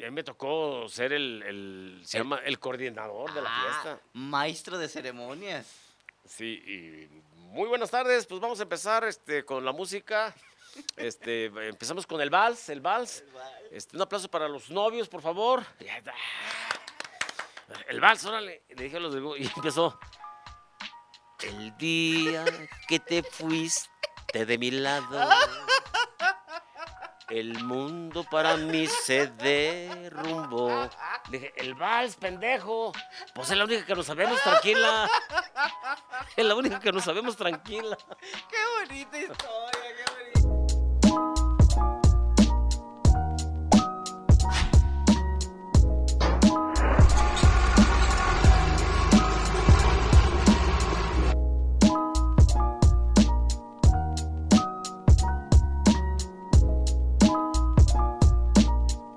A mí me tocó ser el, el- se llama el coordinador de la Ah, fiesta. Maestro de ceremonias. Sí, y muy buenas tardes. Pues vamos a empezar este, con la música. Este, empezamos con el vals, el vals. Este, un aplauso para los novios, por favor. El vals, órale. Le dije a los grupo, y empezó. El día que te fuiste de mi lado, el mundo para mí se derrumbó. Dije, el vals, pendejo. Pues es la única que nos sabemos, tranquila. Es la única que nos sabemos, tranquila. ¡Qué bonita historia!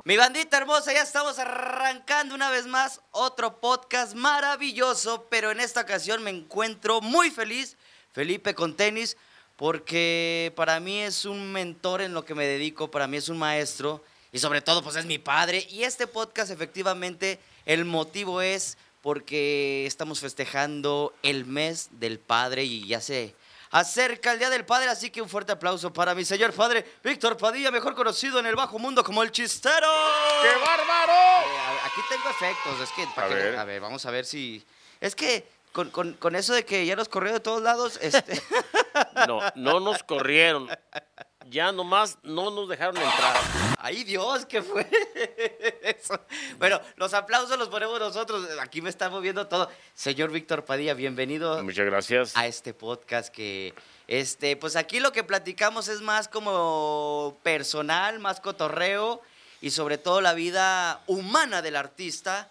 Mi bandita hermosa, ya estamos arrancando una vez más otro podcast maravilloso, pero en esta ocasión me encuentro muy feliz, Felipe con tenis, porque para mí es un mentor en lo que me dedico, para mí es un maestro y sobre todo pues es mi padre y este podcast efectivamente el motivo es porque estamos festejando el mes del padre y ya se acerca el Día del Padre, así que un fuerte aplauso para mi señor padre, Víctor Padilla, mejor conocido en el bajo mundo como el chistero. ¡Qué bárbaro! Eh, aquí tengo efectos, es que... para A que- ver. a ver, vamos a ver si... Es que con, con- con eso de que ya los corrió de todos lados, este... No, no nos corrieron. Ya nomás no nos dejaron entrar. ¡Ay, Dios! ¿Qué fue eso? Bueno, los aplausos los ponemos nosotros. Aquí me está moviendo todo. Señor Víctor Padilla, bienvenido Muchas gracias. a este podcast que... Este, pues aquí lo que platicamos es más como personal, más cotorreo y sobre todo la vida humana del artista.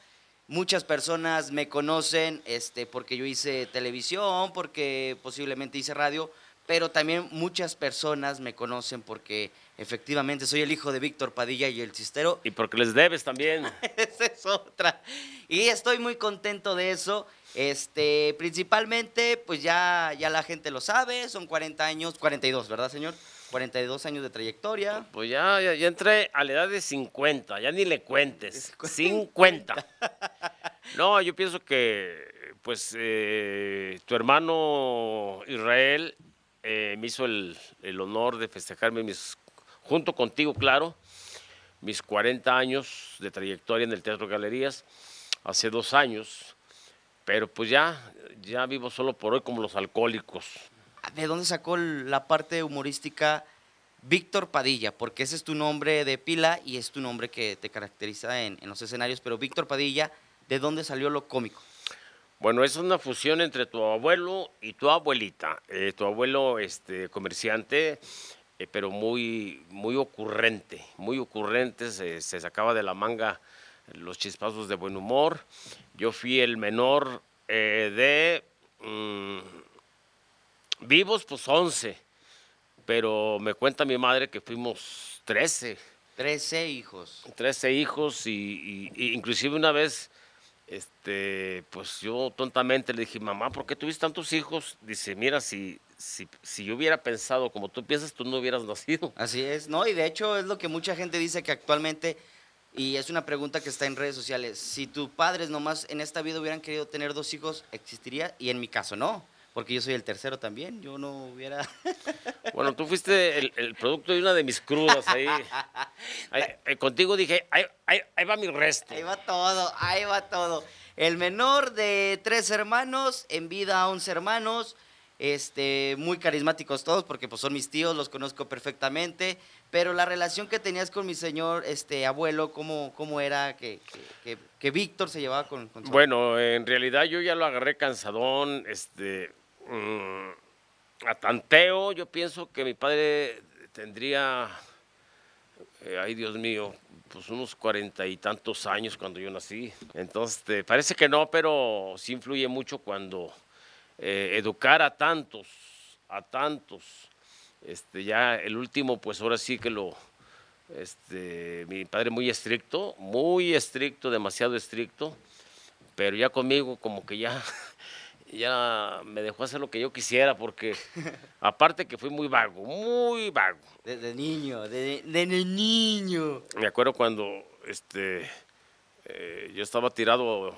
Muchas personas me conocen este, porque yo hice televisión, porque posiblemente hice radio, pero también muchas personas me conocen porque efectivamente soy el hijo de Víctor Padilla y el chistero Y porque les debes también. esa es otra. Y estoy muy contento de eso. Este, principalmente, pues ya, ya la gente lo sabe, son 40 años, 42, ¿verdad, señor? 42 años de trayectoria. Pues ya, ya, ya entré a la edad de 50, ya ni le cuentes. 50. No, yo pienso que, pues, eh, tu hermano Israel eh, me hizo el, honor de festejarme mis, junto contigo, claro, mis 40 años de trayectoria en el Teatro Galerías, hace dos años. Pero pues ya, ya vivo solo por hoy como los alcohólicos. ¿De dónde sacó la parte humorística Víctor Padilla? Porque ese es tu nombre de pila y es tu nombre que te caracteriza en los escenarios. Pero Víctor Padilla, ¿de dónde salió lo cómico? Bueno, es una fusión entre tu abuelo y tu abuelita. Eh, tu abuelo, este, comerciante, eh, pero muy, muy ocurrente, muy ocurrente, se, se sacaba de la manga los chispazos de buen humor. Yo fui el menor eh, de mm, vivos, pues 11, pero me cuenta mi madre que fuimos 13. 13 hijos. 13 hijos y, y- y inclusive una vez, este, pues yo tontamente le dije, mamá, ¿por qué tuviste tantos hijos? Dice, mira, si, si, si yo hubiera pensado como tú piensas, tú no hubieras nacido. Así es, ¿no? Y de hecho es lo que mucha gente dice que actualmente, y es una pregunta que está en redes sociales, si tus padres nomás en esta vida hubieran querido tener dos hijos, ¿existiría? Y en mi caso no, porque yo soy el tercero también, yo no hubiera... Bueno, tú fuiste el, el producto de una de mis crudas ahí. Ahí, eh, contigo dije, ahí, ahí- ahí va mi resto. Ahí va todo, ahí va todo. El menor de tres hermanos, en vida 11 hermanos, este, muy carismáticos todos, porque pues son mis tíos, los conozco perfectamente, pero la relación que tenías con mi señor este, abuelo, ¿cómo, cómo era que, que- que- que Víctor se llevaba con, con su Bueno, en realidad yo ya lo agarré cansadón, este, a tanteo, yo pienso que mi padre tendría, eh, ay Dios mío, pues unos cuarenta y tantos años cuando yo nací. Entonces, este, parece que no, pero sí influye mucho cuando eh, educar a tantos, a tantos. Este, ya el último, pues ahora sí que lo, este, mi padre muy estricto, muy estricto, demasiado estricto, pero ya conmigo como que ya, ya me dejó hacer lo que yo quisiera, porque aparte que fui muy vago, muy vago. De, de niño, de, de, de niño. Me acuerdo cuando este, eh, yo estaba tirado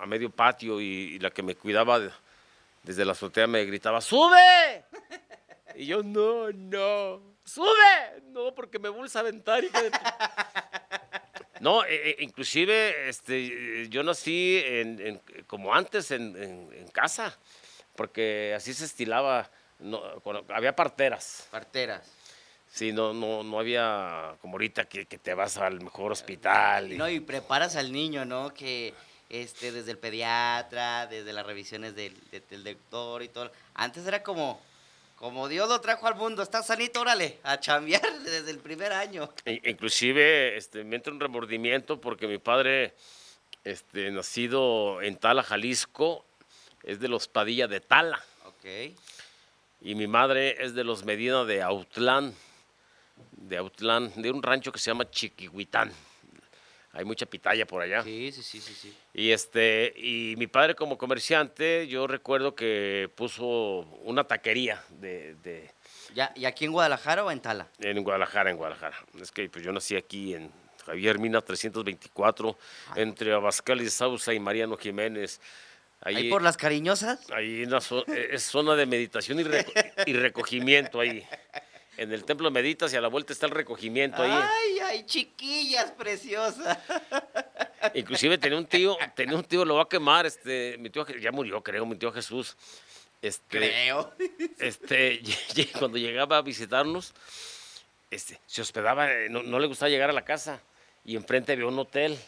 a medio patio y, y la que me cuidaba de- desde la azotea me gritaba, ¡sube! Y yo, no, no, ¡sube! No, porque me vuelves a aventar. tu-". No, eh, eh, inclusive este, yo nací en, en- como antes en, casa, porque así se estilaba, no, había parteras. Parteras. Sí, no, no, no había como ahorita que, que te vas al mejor hospital. y- No, y preparas al niño, ¿no? Que este, desde el pediatra, desde las revisiones del, de- del doctor y todo. Antes era como, como Dios lo trajo al mundo, está sanito, órale, a chambear desde el primer año. E- Inclusive este, me entra un remordimiento porque mi padre, este, nacido en Tala, Jalisco, es de los Padilla de Tala. Ok. Y mi madre es de los Medina de Autlán, de Autlán, de un rancho que se llama Chiquihuitán. Hay mucha pitaya por allá. Sí, sí, sí, sí, sí. Y este, y mi padre como comerciante, yo recuerdo que puso una taquería de, de- ¿Ya, ¿Y aquí en Guadalajara o en Tala? en Guadalajara, en Guadalajara. Es que pues, yo nací aquí en Javier Mina 324, entre Abascal y Sausa y Mariano Jiménez. ¿Ahí Ahí, por las cariñosas? ahí en la zo- eh, es zona de meditación y, reco- y recogimiento ahí. En el templo meditas y a la vuelta está el recogimiento ahí. Ay, ay, chiquillas preciosas. Inclusive tenía un tío, tenía un tío, lo va a quemar, este, mi tío ya murió, creo, mi tío Jesús. Este, Creo. este, cuando llegaba a visitarnos, este, se hospedaba, eh, no, no le gustaba llegar a la casa y enfrente había un hotel.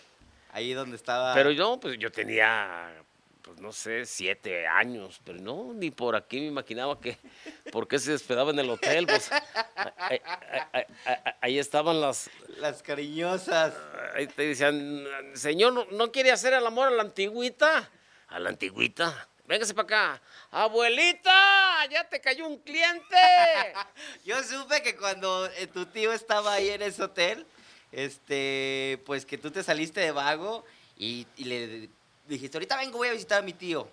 Ahí donde estaba. Pero yo, pues yo tenía, pues no sé, siete años, pero no, ni por aquí me imaginaba que, ¿por qué se hospedaba en el hotel? Pues ahí, ahí- ahí- ahí estaban las, Las cariñosas. ahí te decían, señor, ¿no, no quiere hacer el amor a la antigüita? ¿A la antigüita? Véngase para acá. Abuelita, ya te cayó un cliente. Yo supe que cuando eh, tu tío estaba ahí en ese hotel, este, pues que tú te saliste de vago y, y le dijiste, ahorita vengo, voy a visitar a mi tío.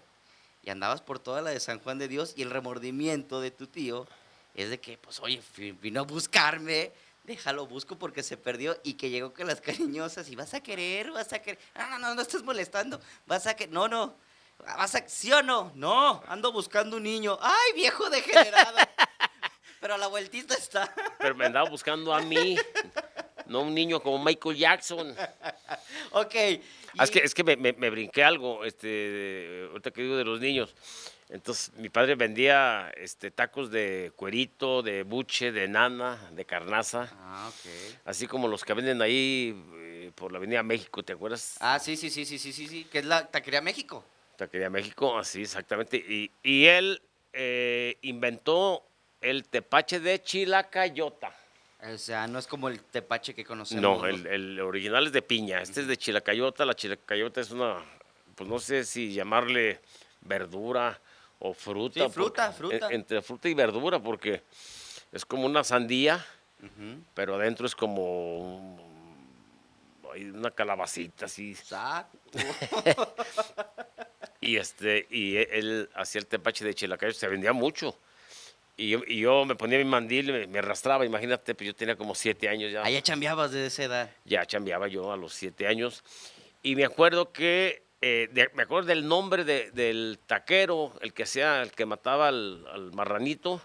Y andabas por toda la de San Juan de Dios y el remordimiento de tu tío es de que, pues, oye, vino a buscarme, déjalo, busco porque se perdió y que llegó con las cariñosas y vas a querer, vas a querer. No, no, no, no estés molestando, vas a que, no, no. Vas a, ¿Sí o no? No, ando buscando un niño. ¡Ay, viejo degenerado! Pero a la vueltita está. Pero me andaba buscando a mí, no un niño como Michael Jackson. ok. Ah, es que, es que me, me- me brinqué algo, este, ahorita que digo de los niños. Entonces, mi padre vendía este, tacos de cuerito, de buche, de nana, de carnaza, Ah, ok. así como los que venden ahí eh, por la Avenida México, ¿te acuerdas? Ah, sí, sí, sí, sí, sí, sí, sí. Que es la Taquería México. Taquería México, así exactamente. Y, y él eh, inventó el tepache de chilacayota. O sea, no es como el tepache que conocemos. No, el, el original es de piña. Este es de chilacayota. La chilacayota es una, pues no sé si llamarle verdura o fruta. Sí, fruta, porque- fruta. en- entre fruta y verdura, porque es como una sandía, pero adentro es como un- una calabacita así. Y este y e- él hacía el tepache de chilacayota, se vendía mucho. Y yo, y yo me ponía mi mandil, me, me arrastraba, imagínate, pues yo tenía como siete años ya. Allá chambeabas de esa edad. ya chambeaba yo a los siete años. Y me acuerdo que, eh, de- me acuerdo del nombre de- del taquero, el que hacía, el que mataba al, al marranito.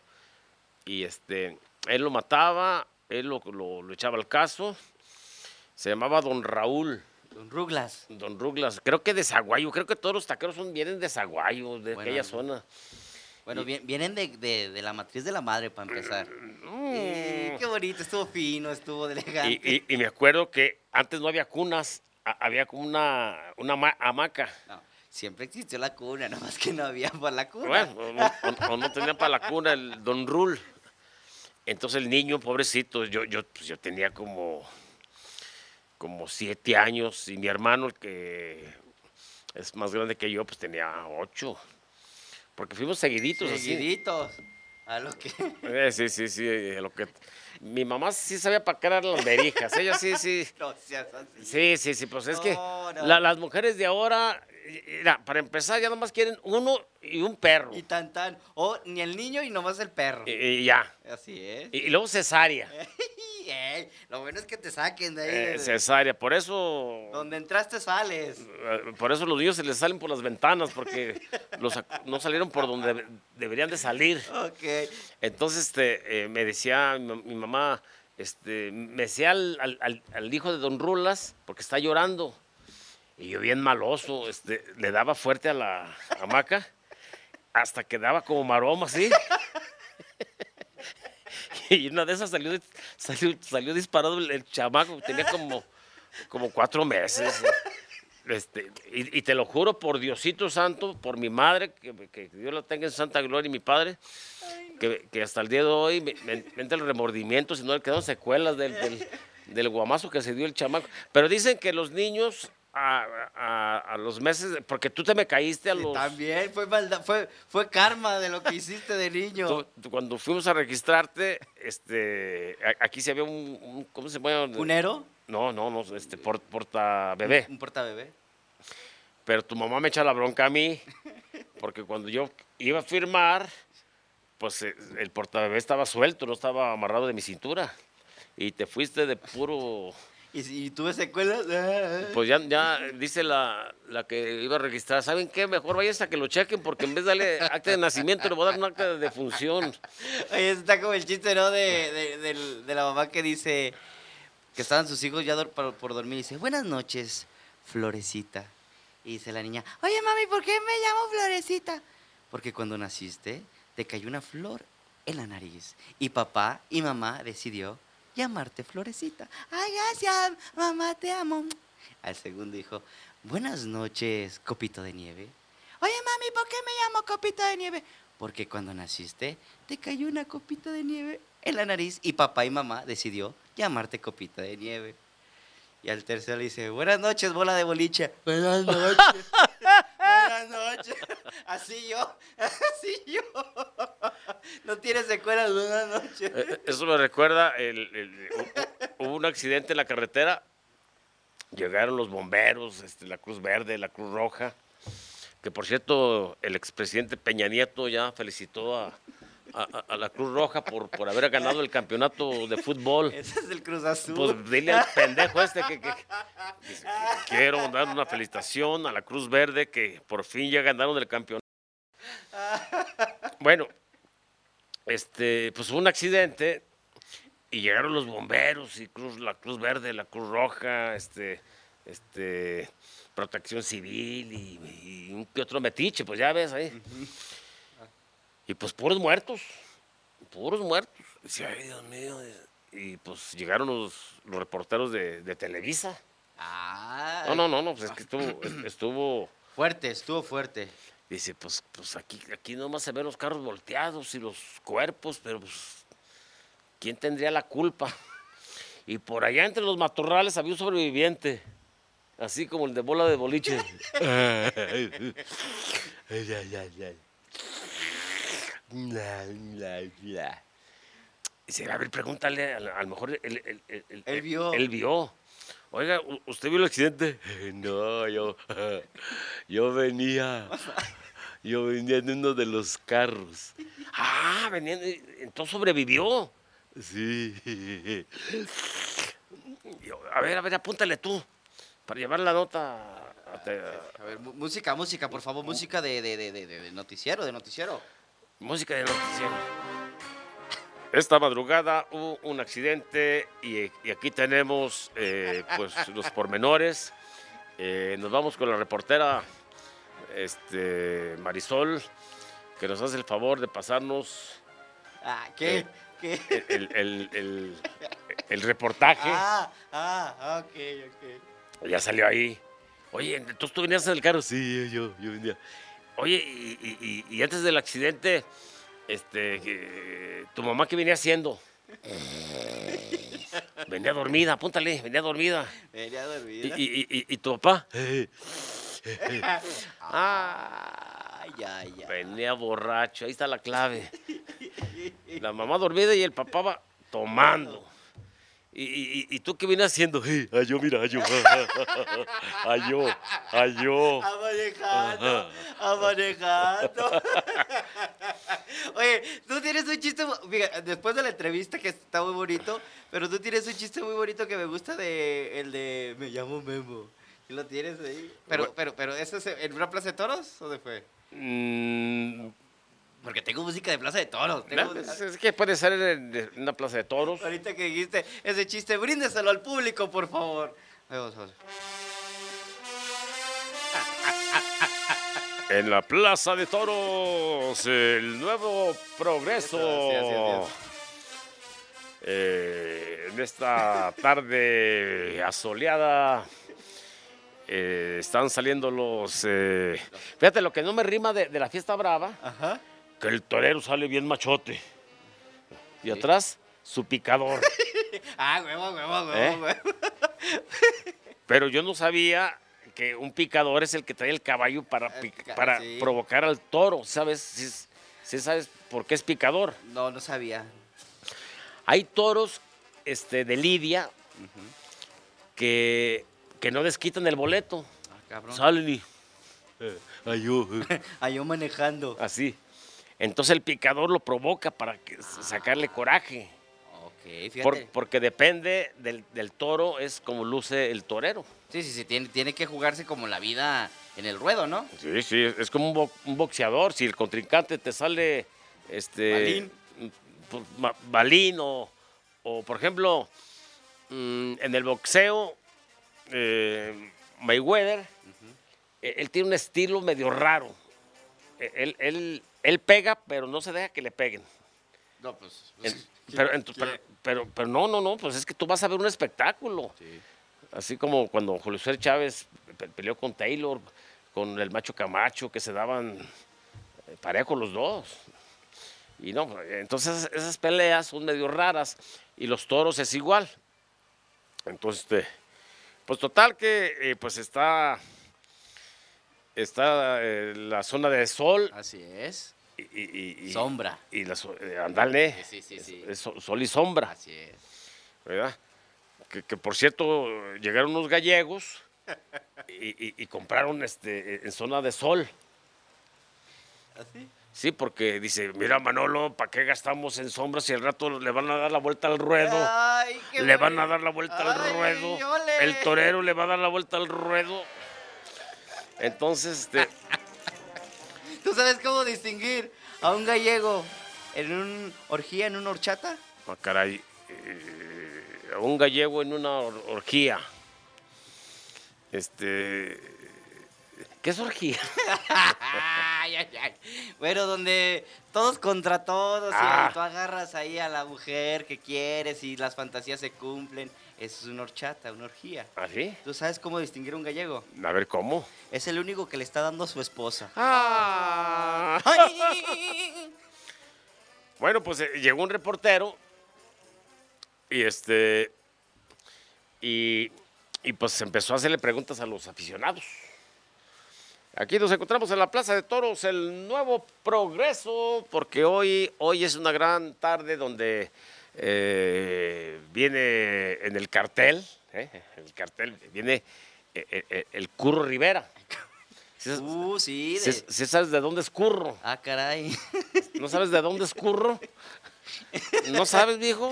Y este, él lo mataba, él lo, lo- lo echaba al caso. Se llamaba Don Raúl, Don Ruglas. Don Ruglas. Creo que de Zaguayo, creo que todos los taqueros son, vienen de Zaguayo, de Bueno, aquella no. zona. Bueno, vi- vienen de, de- de la matriz de la madre para empezar. Eh, Mm. qué bonito, estuvo fino, estuvo elegante. Y, y- y me acuerdo que antes no había cunas, había como una, una ma- hamaca. No, siempre existió la cuna, nomás que no había para la cuna. Bueno, o no, o- o no tenía para la cuna el don Rul. Entonces el niño, pobrecito, yo, yo, pues, yo tenía como, como siete años y mi hermano, el que es más grande que yo, pues tenía ocho. Porque fuimos seguiditos así. Seguiditos. A lo que. Eh, sí, sí, sí. eh, Lo que, mi mamá sí sabía pacar las verijas. Ella sí, sí. No seas así. Sí, sí, sí, pues es que No, la- las mujeres de ahora, mira, para empezar ya nomás quieren uno y un perro. Y tan tan. O ni el niño y nomás el perro. Y, y ya. Así es. Y, y luego cesárea. Lo bueno es que te saquen de ahí. eh, cesárea. Por eso, Donde entraste sales. eh, por eso los niños se les salen por las ventanas, porque los, no salieron por donde deberían de salir. Ok. Entonces este, eh, me decía mi, ma- mi mamá, este, me decía al, al- al- al hijo de Don Rulas, porque está llorando. Y yo bien maloso, este, le daba fuerte a la hamaca, hasta que daba como maroma, así. y una de esas salió, salió, disparado el, el chamaco, tenía como, como cuatro meses. Este, y, te lo juro por Diosito Santo, por mi madre, que, que Dios la tenga en santa gloria, y mi padre, que, que hasta el día de hoy me, entra el remordimiento, si no le quedaron secuelas del, del, del guamazo que se dio el chamaco. Pero dicen que los niños a, a- a los meses, porque tú te me caíste a Sí, los... También fue maldad, fue, fue karma de lo que hiciste de niño. tú- tú- cuando fuimos a registrarte, este, aquí se había un, un- ¿cómo se llama? ¿Punero? No, no, no, este, por- porta bebé. Un portabebé. Pero tu mamá me echa la bronca a mí, porque cuando yo iba a firmar, pues eh, el portabebé estaba suelto, no estaba amarrado de mi cintura. Y te fuiste de puro... ¿Y, si- tuve secuelas? Ah, Pues ya, ya dice la, la que iba a registrar, ¿saben qué? Mejor vayan a que lo chequen, porque en vez de darle acta de nacimiento, le voy a dar un acta de defunción. Oye, está como el chiste, ¿no? De, de, del- de la mamá que dice que estaban sus hijos ya por, por dormir y dice, buenas noches, Florecita. Y dice la niña, oye mami, ¿por qué me llamo Florecita? Porque cuando naciste te cayó una flor en la nariz y papá y mamá decidió llamarte Florecita. Ay, gracias, mamá, te amo. Al segundo dijo, buenas noches, copito de nieve. Oye, mami, ¿por qué me llamo copito de nieve? Porque cuando naciste te cayó una copita de nieve en la nariz y papá y mamá decidió llamarte copita de nieve. Y al tercero le dice, buenas noches, bola de boliche. Buenas noches. Buenas noches. Así yo, así yo. No tienes secuelas, buenas noches. Eh, eh, Eso me recuerda, el, el- hu- hubo un accidente en la carretera, llegaron los bomberos, este, la Cruz Verde, la Cruz Roja, que por cierto el expresidente Peña Nieto ya felicitó a, a- la Cruz Roja por, por haber ganado el campeonato de fútbol. Ese es el Cruz Azul. Pues dile al pendejo este que, que- dice que quiero dar una felicitación a la Cruz Verde que por fin ya ganaron el campeonato. Bueno, este, pues hubo un accidente y llegaron los bomberos y Cruz, la Cruz Verde, la Cruz Roja, este, este, Protección Civil y, y un que otro metiche, pues ya ves ahí. Y pues puros muertos, puros muertos. Dice, ay, Dios mío. Y pues llegaron los, los reporteros de, de Televisa. Ah, No, no, no, no, pues es que estuvo, es- estuvo, Fuerte, estuvo fuerte. dice, pues, pues aquí, aquí nomás se ven los carros volteados y los cuerpos, pero pues, ¿quién tendría la culpa? Y por allá entre los matorrales había un sobreviviente, así como el de bola de boliche. Dice, a ver, pregúntale, a, lo mejor él, él- él- él- vio. Él vio. Oiga, ¿u- ¿usted vio el accidente? No, yo, yo venía, yo venía en uno de los carros. Ah, venía, entonces sobrevivió. Sí. Yo, a ver, a ver, apúntale tú, para llevar la nota. a A ver, música, música, por favor, música de, de- de- de noticiero, de noticiero. Música de noticiero. Esta madrugada hubo un accidente y, y aquí tenemos eh, pues, los pormenores. Eh, nos vamos con la reportera este, Marisol, que nos hace el favor de pasarnos Ah, ¿qué? Eh, ¿Qué? el, el- el- el- reportaje. Ah, ah, ok, ok. Ya salió ahí. Oye, entonces tú venías en el carro. Sí, yo, yo venía. Oye, y, y- y- y antes del accidente, este, que- tu mamá qué venía haciendo? venía dormida, apúntale, venía dormida. Venía ¿Y, dormida. y- y- y tu papá? Venía borracho, ahí está la clave. La mamá dormida y el papá va tomando. ¿Y, y- y tú qué vienes haciendo? Ay, yo, mira, ay, yo. Ay, yo, ay, yo. Amanejando, amanejando. Oye, tú tienes tienes un chiste, fíjate, después de la entrevista que está muy bonito, pero tú tienes un chiste muy bonito que me gusta de el de me llamo Memo. ¿Y lo tienes ahí? Pero, Bueno. pero, pero, ¿eso es en una plaza de toros o de fue? Mm, Porque tengo música de plaza de toros. tengo- es, que puede ser en una plaza de toros. Ahorita que dijiste ese chiste, bríndeselo al público, por favor. Vamos, vamos. En la plaza de toros, el nuevo progreso. Así, así. Eh, en esta tarde asoleada eh, están saliendo los... eh, fíjate, lo que no me rima de, de la fiesta brava, Ajá. Que el torero sale bien machote. Y atrás, su picador. Ah, huevo, huevo, huevo, ¿Eh? huevo. Pero yo no sabía que un picador es el que trae el caballo para, El pic- ca- para sí. provocar al toro, ¿sabes? Sí, sí sabes por qué es picador. No, no sabía. Hay toros este, de lidia que, que no desquitan el boleto. Ah, cabrón. Salen y... eh, ay, yo, eh, Ah, yo manejando. así. Entonces el picador lo provoca para que, sacarle coraje. Ok, fíjate. Por- porque depende del, del toro, es como luce el torero. Sí, sí, sí, tiene, tiene que jugarse como la vida en el ruedo, ¿no? Sí, sí, es- como un, bo- un boxeador. Si el contrincante te sale este Balín. pues, ma- balín o, o, por ejemplo, mm, en el boxeo, eh, Mayweather, eh, él tiene un estilo medio raro. Eh, Él, él, él pega, pero no se deja que le peguen. No, pues. En- pero, pero, pero, pero no, no, no, pues es que tú vas a ver un espectáculo. Sí. Así como cuando Julio César Chávez pe- peleó con Taylor, con el macho Camacho, que se daban eh, parejo los dos. Y no, entonces esas peleas son medio raras y los toros es igual. Entonces, este, pues total que eh, pues está, está eh, la zona de sol Así es. y, y- y- Sombra. y la eh, andale, Sí, sí, sí. es- es so- sol y sombra. Así es. ¿verdad? Que, que, por cierto, llegaron unos gallegos y, y- y compraron este, en zona de sol. ¿Así? Sí, porque dice, mira Manolo, ¿para qué gastamos en sombras si al rato le van a dar la vuelta al ruedo? Ay, qué Le van a dar la vuelta al Ay, ruedo. ole. El torero le va a dar la vuelta al ruedo. Entonces, este, ¿Tú sabes cómo distinguir a un gallego en un orgía, en una horchata? ah, caray, eh, un gallego en una or- orgía. Este, ¿qué es orgía? Ay, ay, ay. Bueno, donde todos contra todos Ah. y tú agarras ahí a la mujer que quieres y las fantasías se cumplen. Eso es una horchata, una orgía. ¿Así? ¿Tú sabes cómo distinguir a un gallego? A ver, ¿cómo? Es el único que le está dando a su esposa. Ah. Bueno, pues eh, llegó un reportero y este y, y, pues empezó a hacerle preguntas a los aficionados. Aquí nos encontramos en la Plaza de Toros, el nuevo progreso, porque hoy, hoy es una gran tarde donde eh, viene en el cartel, ¿eh? el cartel, viene eh, eh, eh, el Curro Rivera. ¿Sí, Uh, sí. de- sí sabes de dónde es Curro? Ah, caray. ¿No sabes de dónde es Curro? ¿No sabes, viejo?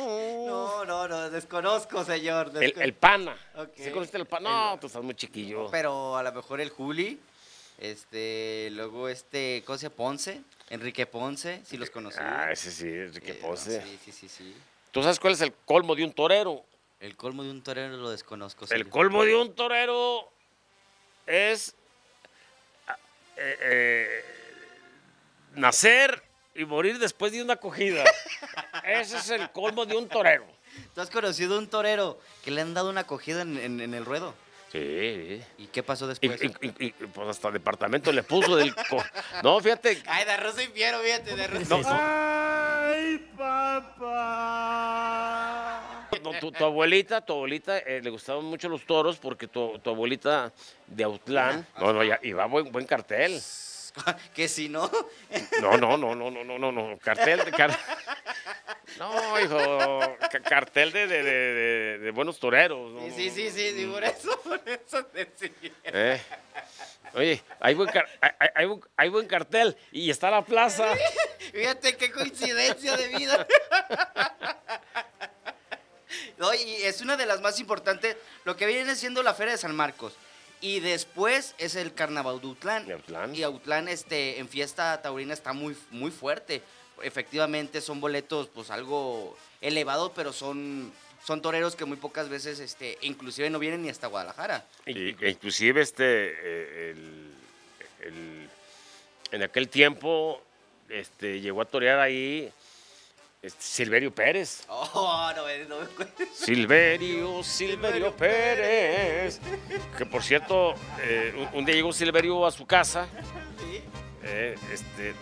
No, no, no, desconozco, señor. El, el pana. Ok. ¿Sí conociste el pana? No, El- tú estás muy chiquillo. Pero a lo mejor el Juli, este, luego este, ¿cómo se llama? Ponce, Enrique Ponce, si los conocí. Ah, ese sí, Enrique Eh, no, Ponce. sí, sí, sí, sí. ¿Tú sabes cuál es el colmo de un torero? El colmo de un torero lo desconozco. El señor. colmo de un torero es ah, eh, eh, nacer y morir después de una acogida. Ese es el colmo de un torero. ¿Tú has conocido un torero que le han dado una acogida en, en- en el ruedo? Sí. ¿Y qué pasó después? y- y- y, pues hasta departamento le puso del... co- No, fíjate. Ay, de arroz y fiero, fíjate, de arroz. No, Papá. No, tu, tu abuelita, tu abuelita eh, le gustaban mucho los toros porque tu, tu abuelita de Autlán, no, no, ya, iba buen, buen cartel. que si no, No, no, no, no, no, no, no, no, cartel de car- No, hijo, ca- cartel de, de, de- buenos toreros. no, sí, sí, sí, sí, por eso, por eso decía. Eh. Oye, hay buen, car- hay, hay- hay buen, hay buen cartel y está la plaza. Fíjate qué coincidencia de vida. No, y es una de las más importantes, lo que viene siendo la Feria de San Marcos. Y después es el Carnaval de Autlán. Y Autlán este, en fiesta taurina está muy, muy fuerte. Efectivamente son boletos pues algo elevados, pero son, son toreros que muy pocas veces, este, inclusive no vienen ni hasta Guadalajara. Y- inclusive este, eh, el- el- en aquel tiempo este, llegó a torear ahí Silverio Pérez. Oh, no, me- no me. Silverio, Silverio Pérez. Que por cierto, eh, un, día llegó Silverio a su casa. Sí. eh, este,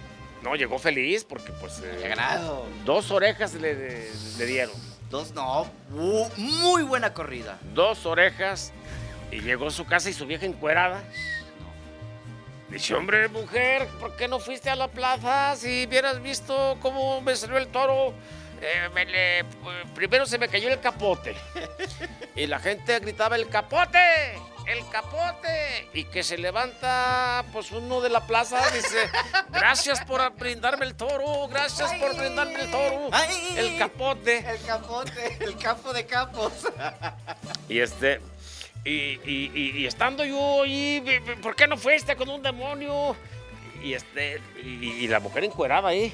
no, llegó feliz porque pues eh, Había ganado. dos orejas le, le- le dieron. Dos, no, uh, muy buena corrida. Dos orejas y llegó a su casa y su vieja encuerada. Dice, hombre, mujer, ¿por qué no fuiste a la plaza? Si hubieras visto cómo me salió el toro, eh, me le- eh, primero se me cayó el capote. Y la gente gritaba, el capote, el capote. Y que se levanta, pues uno de la plaza, dice, gracias por brindarme el toro, gracias por brindarme el toro. Ay. El capote. El capote, el capo de capos. Y este, y, y- y- y estando yo ahí, ¿por qué no fuiste con un demonio? Y este, y, la mujer encuerada ahí.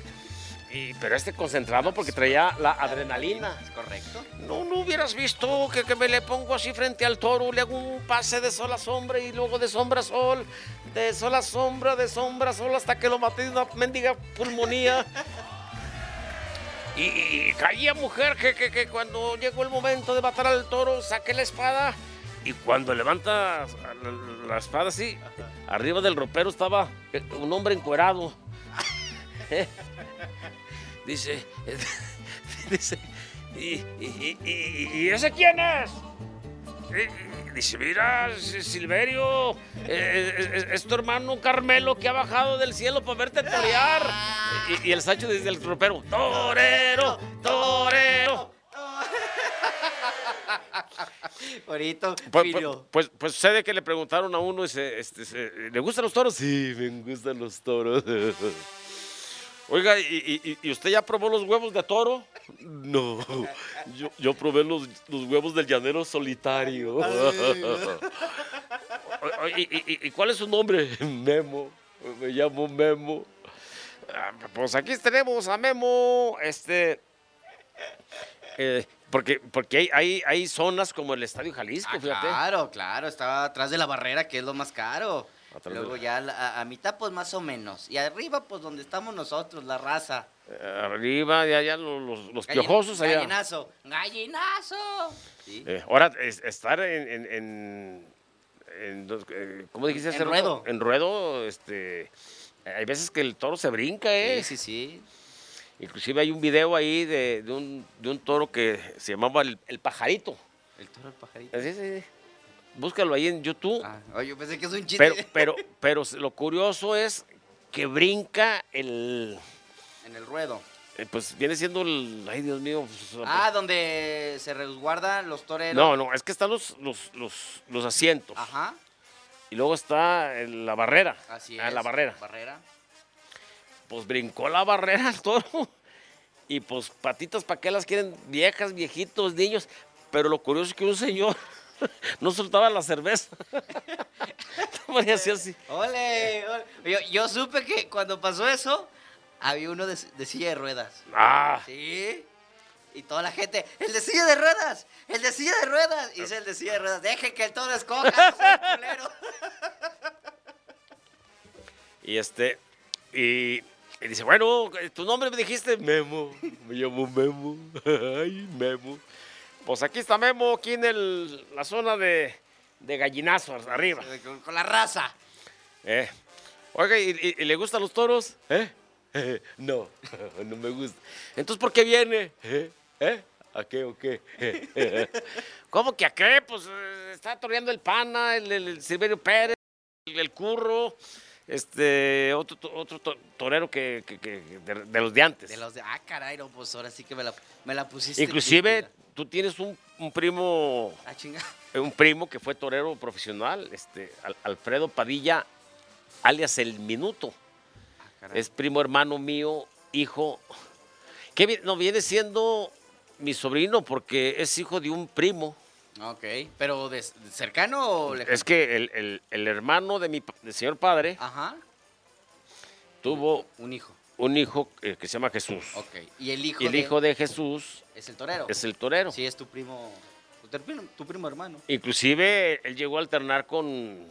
Y- pero este concentrado porque traía la adrenalina. ¿Es correcto? No, no hubieras visto que, que me le pongo así frente al toro, le hago un pase de sol a sombra y luego de sombra a sol, de sol a sombra, de sombra a sol, hasta que lo maté de una mendiga pulmonía. Y caía mujer que, que- que cuando llegó el momento de matar al toro, saqué la espada y cuando levanta la, espada así, arriba del ropero estaba eh, un hombre encuerado. Dice, dice, ¿y, ese quién es? Dice, mira, Silverio, eh, es, es- tu hermano Carmelo que ha bajado del cielo para verte torear. Y, el Sacho desde el ropero, torero, torero. Bonito, Pues, pues, pues, pues sucede que le preguntaron a uno, este, se- ¿le gustan los toros? Sí, me gustan los toros. Oiga, ¿y, y- y- y usted ya probó los huevos de toro? No, yo, yo probé los, los huevos del llanero solitario. O- o- ¿Y, y- y- y cuál es su nombre? Memo, me llamo Memo. Ah, Pues aquí tenemos a Memo, este... eh, porque porque hay, hay, hay zonas como el Estadio Jalisco, Ah, fíjate. claro, claro, estaba atrás de la barrera, que es lo más caro. Atrás Luego ya a, a mitad, pues más o menos. Y arriba, pues donde estamos nosotros, la raza. Eh, Arriba, de allá los, los, los Galli- piojosos allá. Gallinazo. ¡Gallinazo! Sí. Eh, ahora, es- estar en... en, en- en dos- eh, ¿Cómo dijiste? En ruedo. En ruedo, este... Hay veces que el toro se brinca, ¿eh? sí, sí, sí. Inclusive hay un video ahí de, de un, de un toro que se llamaba El, El Pajarito. El toro del pajarito. Así, sí, sí. Búscalo ahí en YouTube. Ah, oye, yo pensé que es un chiste. pero, pero, pero lo curioso es que brinca el... En el ruedo. eh, Pues viene siendo el... Ay, Dios mío. pues, Ah, donde se resguardan los toreros. No, no, es que están los, los, los, los asientos. Ajá, Y luego está la barrera. así Ah, es. la barrera. Barrera. Pues brincó la barrera el toro. Y pues patitas, ¿para qué las quieren? Viejas, viejitos, niños. Pero lo curioso es que un señor no soltaba la cerveza. María hacía así. ¡Ole! ole. Yo, yo supe que cuando pasó eso, había uno de, de silla de ruedas. Ah, ¿Sí? Y toda la gente, ¡el de silla de ruedas! ¡El de silla de ruedas! Y dice el de silla de ruedas, deje que el toro escoja, culero. y este. Y, y dice, bueno, tu nombre me dijiste Memo. Me llamo Memo. Ay, Memo. Pues aquí está Memo, aquí en el- la zona de, de gallinazo, arriba. Con, con la raza. Eh. Oiga, ¿y, y- y le gustan los toros? ¿Eh? No, no me gusta. Entonces, ¿por qué viene? ¿Eh? ¿Eh? ¿A qué o qué? ¿Cómo que a qué? Pues eh, está toreando el pana, el, el- el Silverio Pérez, el, el curro, este, otro, to- otro to- torero que, que- que- de, de los de antes. De los de, ah, caray, no, pues ahora sí que me la, me la pusiste. Inclusive, tú tienes un, un primo, Ah, chinga. un primo que fue torero profesional, este, Al- Alfredo Padilla, alias El Minuto. Ah. Es primo hermano mío hijo, que no viene siendo mi sobrino porque es hijo de un primo. Ok, pero de, de cercano o lejano? Es que el, el- el hermano de mi del señor padre Ajá, tuvo un hijo. un hijo eh, que se llama Jesús. Ok, y el hijo Y el de- hijo de Jesús es el torero. es el torero. Sí, es tu primo, tu primo, tu primo hermano. Inclusive él llegó a alternar con,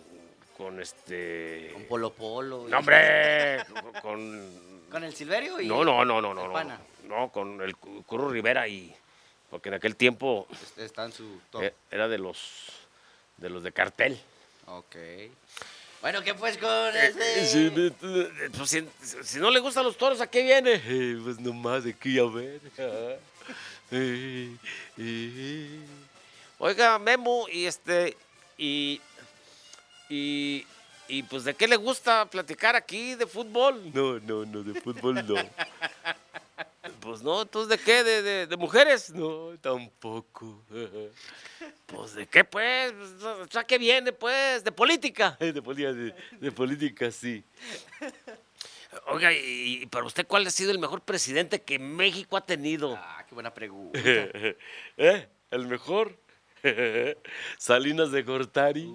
con este... Con Polo Polo. y- No, hombre, con... Con el Silverio y... No, no, no, no, no, no, no, con el Cu- Curro Rivera y... Porque en aquel tiempo Este Está en su top. eh, era de los de los de cartel. Ok. Bueno, ¿qué pues con Eh, ese? sí, me- eh, pues, si, si no le gustan los toros, ¿a qué viene? Eh, pues nomás aquí a ver. Eh, eh. Oiga, Memo, y este, y, y, y pues de qué le gusta platicar aquí de fútbol? No, no, no, de fútbol no. Pues no, entonces de qué, de, de, de mujeres? No, tampoco. Pues de qué pues, Pues, ¿a qué viene pues? De política. De política, de, de política sí. Oiga, y, y para usted cuál ha sido el mejor presidente que México ha tenido? Ah, qué buena pregunta. ¿Eh? ¿El mejor? Salinas de Gortari.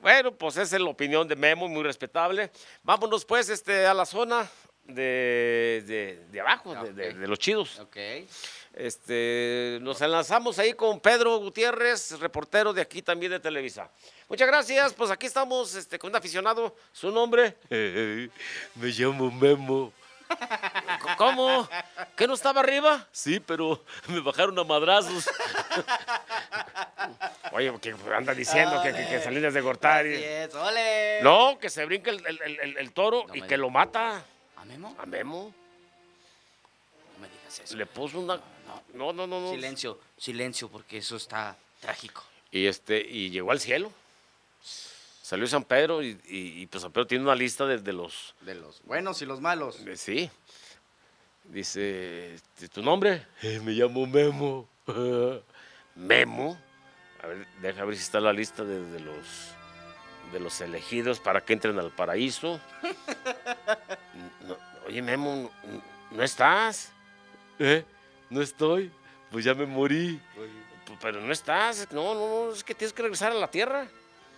Bueno, pues esa es la opinión de Memo, muy respetable. Vámonos pues este, a la zona de, de- de abajo, de, de- Ok. de los chidos. ok. Este, nos enlazamos ahí con Pedro Gutiérrez, reportero de aquí también de Televisa. Muchas gracias, pues aquí estamos este, con un aficionado. ¿Su nombre? Me llamo Memo. ¿Cómo? ¿Que no estaba arriba? Sí, pero me bajaron a madrazos. Oye, que anda diciendo que, que, que Salinas de Así Gortari. es, ole. No, que se brinca el, el- el- el toro No y que lo mata. ¿A Memo? A Memo. No me digas eso. Le puso una... No, no, no, no. Silencio, silencio, porque eso está trágico. Y este, y llegó al cielo. Salió San Pedro y, y- y, pues San Pedro tiene una lista de, de los. De los buenos y los malos. de- sí. Dice, este, ¿tu nombre? "Eh, me llamo Memo. Memo. A ver, deja ver si está la lista de, de los de los elegidos para que entren al paraíso. Oye, Memo, ¿no, estás? ¿Eh? ¿No estoy? Pues ya me morí. Pero no estás. No, no, no, es que tienes que regresar a la tierra.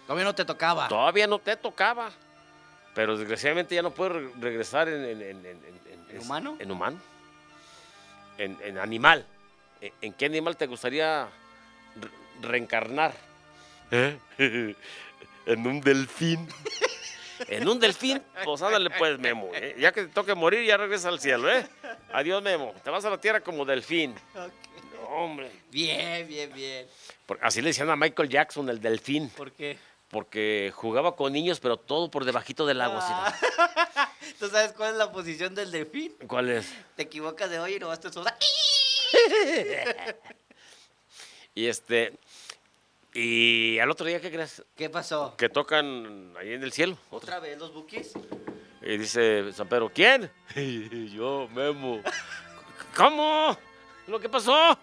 Todavía no te tocaba. Todavía no te tocaba. Pero desgraciadamente ya no puedes re- regresar en... ¿En, en- en- en- ¿En humano? En humano. En, en animal. ¿En, en qué animal te gustaría re- reencarnar? En un delfín. en un delfín, pues ándale pues, Memo. ¿eh? Ya que te toque morir, ya regresa al cielo, ¿eh? Adiós, Memo. Te vas a la tierra como delfín. No, hombre. Bien, bien, bien. Así le decían a Michael Jackson, el delfín. ¿Por qué? Porque jugaba con niños, pero todo por debajito del agua. así, ¿Tú sabes cuál es la posición del delfín? ¿Cuál es? Te equivocas de hoy y no vas a. Y este. Y al otro día, ¿qué crees? ¿Qué pasó? Que tocan ahí en el cielo. ¿Otra vez los buquis? Y dice San Pedro, ¿quién? Y yo, Memo. ¿Cómo? ¿Lo que pasó?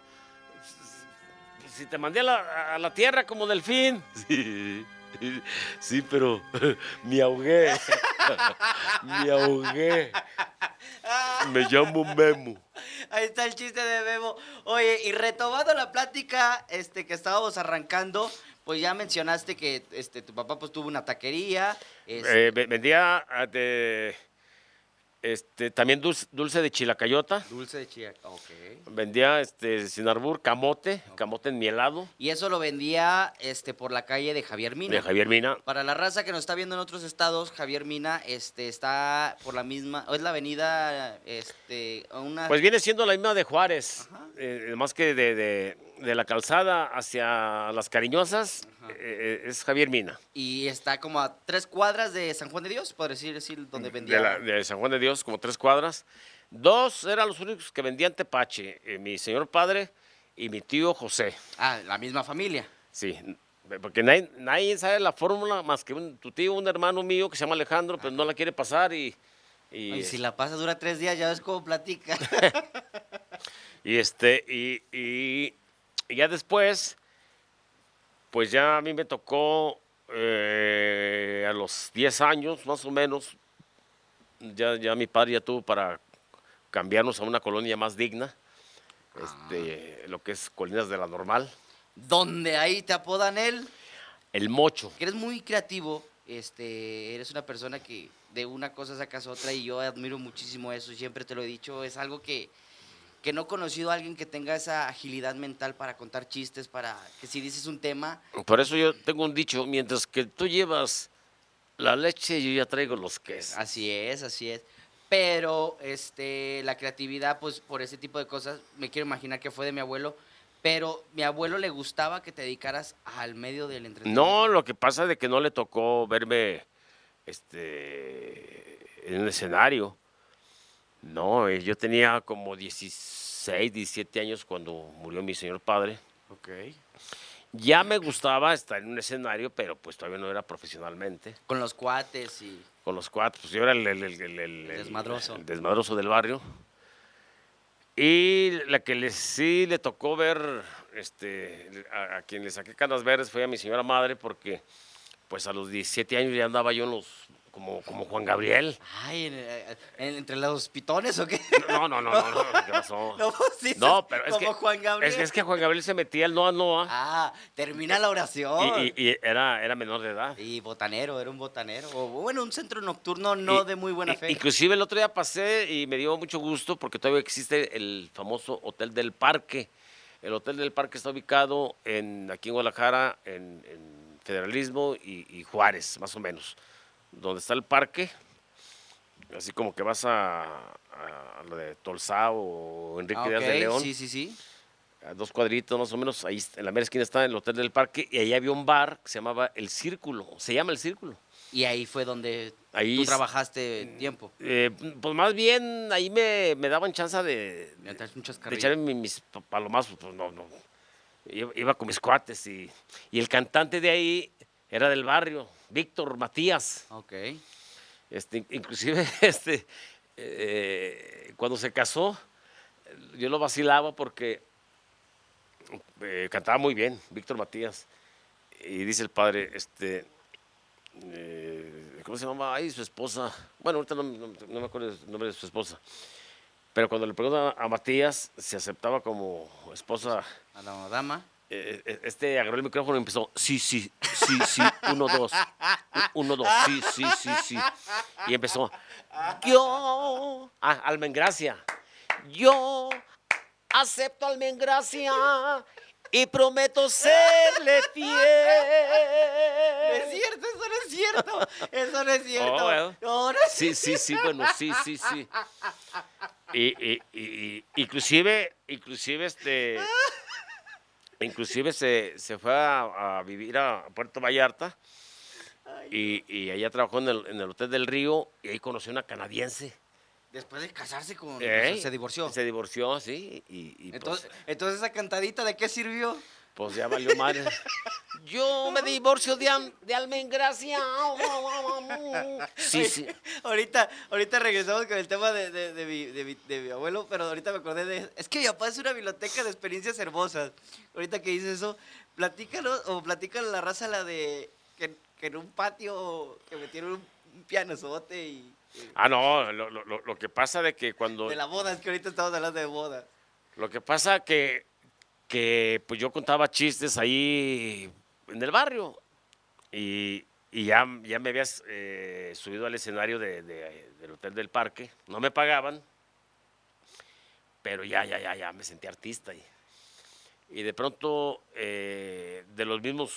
Si te mandé a la, a la tierra como delfín. Sí, sí, pero me ahogué. Me ahogué. Me llamo Memo. Ahí está el chiste de Bebo. Oye, y retomando la plática este, que estábamos arrancando, pues ya mencionaste que este, tu papá pues tuvo una taquería. Eh, ve- vendía ah, de, este, también dulce, dulce de chilacayota. dulce de chía. Ok. Vendía este, sin arbur, camote, camote enmielado Y eso lo vendía este, por la calle de Javier Mina. de Javier Mina. Para la raza que nos está viendo en otros estados, Javier Mina este, está por la misma, o es la avenida, este, una... Pues viene siendo la misma de Juárez, Ajá. eh, más que de, de- de la calzada hacia las cariñosas, eh, es Javier Mina. y está como a tres cuadras de San Juan de Dios, por decir, decir donde vendía. De, la- de San Juan de Dios, como tres cuadras. Dos eran los únicos que vendían tepache, eh, mi señor padre y mi tío José. Ah, la misma familia. Sí, porque nadie, nadie sabe la fórmula más que un- tu tío, un hermano mío que se llama Alejandro, pero no la quiere pasar y... Y, si la pasa dura tres días, ya ves cómo platica. y este, y, y- y ya después, pues ya a mí me tocó eh, a los 10 años, más o menos, ya, ya mi padre ya tuvo para cambiarnos a una colonia más digna, este, lo que es Colinas de la Normal. Donde ahí te apodan él. El Mocho. Que eres muy creativo, este, eres una persona que de una cosa sacas otra y yo admiro muchísimo eso, siempre te lo he dicho, es algo que, que no he conocido a alguien que tenga esa agilidad mental para contar chistes, para que si dices un tema... Por eso yo tengo un dicho, mientras que tú llevas la leche, yo ya traigo los quesos. Así es, así es. Pero este, la creatividad, pues por ese tipo de cosas, me quiero imaginar que fue de mi abuelo. Pero mi abuelo le gustaba que te dedicaras al medio del entretenimiento. No, lo que pasa es de que no le tocó verme este, en un escenario. No, eh, yo tenía como 16, 17 años cuando murió mi señor padre. Ok. Ya me gustaba estar en un escenario, pero pues todavía no era profesionalmente. Con los cuates y... Con los cuates, pues yo era el, el- el- el- el- Desmadroso. el desmadroso del barrio. Y la que le, sí le tocó ver, este, a, a quien le saqué canas verdes fue a mi señora madre, porque pues a los 17 años ya andaba yo en los, como, como Juan Gabriel. Ay, ¿en- en- ¿entre los pitones o qué? No, no, no, no, no, ¿qué pasó? No, sí, No, pero es como que, Juan Gabriel. Es, que- es que Juan Gabriel se metía el Noa Noa Ah, termina la oración. y, y- y era, era menor de edad. Y botanero, era un botanero. O bueno, un centro nocturno no Y- de muy buena fe. Inclusive el otro día pasé y me dio mucho gusto porque todavía existe el famoso Hotel del Parque. El Hotel del Parque está ubicado en, aquí en Guadalajara, en, en Federalismo y Juárez, más o menos. Donde está el parque, así como que vas a, a lo de Tolsá o Enrique Ah, Díaz de León, Sí, sí, sí. a dos cuadritos más o menos, ahí en la mera esquina está el Hotel del Parque y ahí había un bar que se llamaba El Círculo, se llama El Círculo. Y ahí fue donde Ahí tú trabajaste tiempo. Eh, pues más bien ahí me, me daban chance de, de echarme mi- mis pa- palomazos, pues no, no. Iba con mis cuates y, y el cantante de ahí era del barrio, Víctor Matías. Ok. Este, inclusive, este, eh, cuando se casó, yo lo vacilaba porque eh, cantaba muy bien, Víctor Matías. Y dice el padre, este, eh, ¿cómo se llama? Ay, su esposa. Bueno, ahorita no, no- no me acuerdo el nombre de su esposa. Pero cuando le preguntan a Matías, se aceptaba como esposa. A la dama. Eh, eh, este agarró el micrófono y empezó, sí, sí, sí, sí, uno, dos, uno, dos, sí, sí, sí, sí. Y empezó, yo, ah, Almengracia, yo acepto Almengracia y prometo serle No es fiel. cierto, eso no es cierto. Eso no es cierto. Oh, bueno. No, no es Sí, sí, sí, bueno, sí, sí, sí. Y- y- y- inclusive, inclusive este, inclusive se, se fue a, a vivir a Puerto Vallarta y, y allá trabajó en el, en el Hotel del Río y ahí conoció una canadiense. Después de casarse con... o sea, se divorció. Se divorció, sí, y, y Entonces, pues, entonces, esa cantadita, ¿de qué sirvió? Pues ya valió madre. Yo me divorcio de, Am- de Almengracia. Sí, sí. Ahorita, ahorita regresamos con el tema de, de- de mi, de mi- de mi abuelo, pero ahorita me acordé de... Es que mi papá es una biblioteca de experiencias hermosas. Ahorita que dices eso, platícanos, o platícale a la raza la de que, que en un patio que metieron un, pianozote y... y- Ah, no, lo, lo- lo- lo que pasa de que cuando... De la boda, es que ahorita estamos hablando de boda. Lo que pasa que, que pues yo contaba chistes ahí en el barrio y, y ya, ya me habías eh, subido al escenario de- de- del Hotel del Parque. No me pagaban, pero ya, ya, ya, ya me sentí artista. Y, y de pronto, eh, de los mismos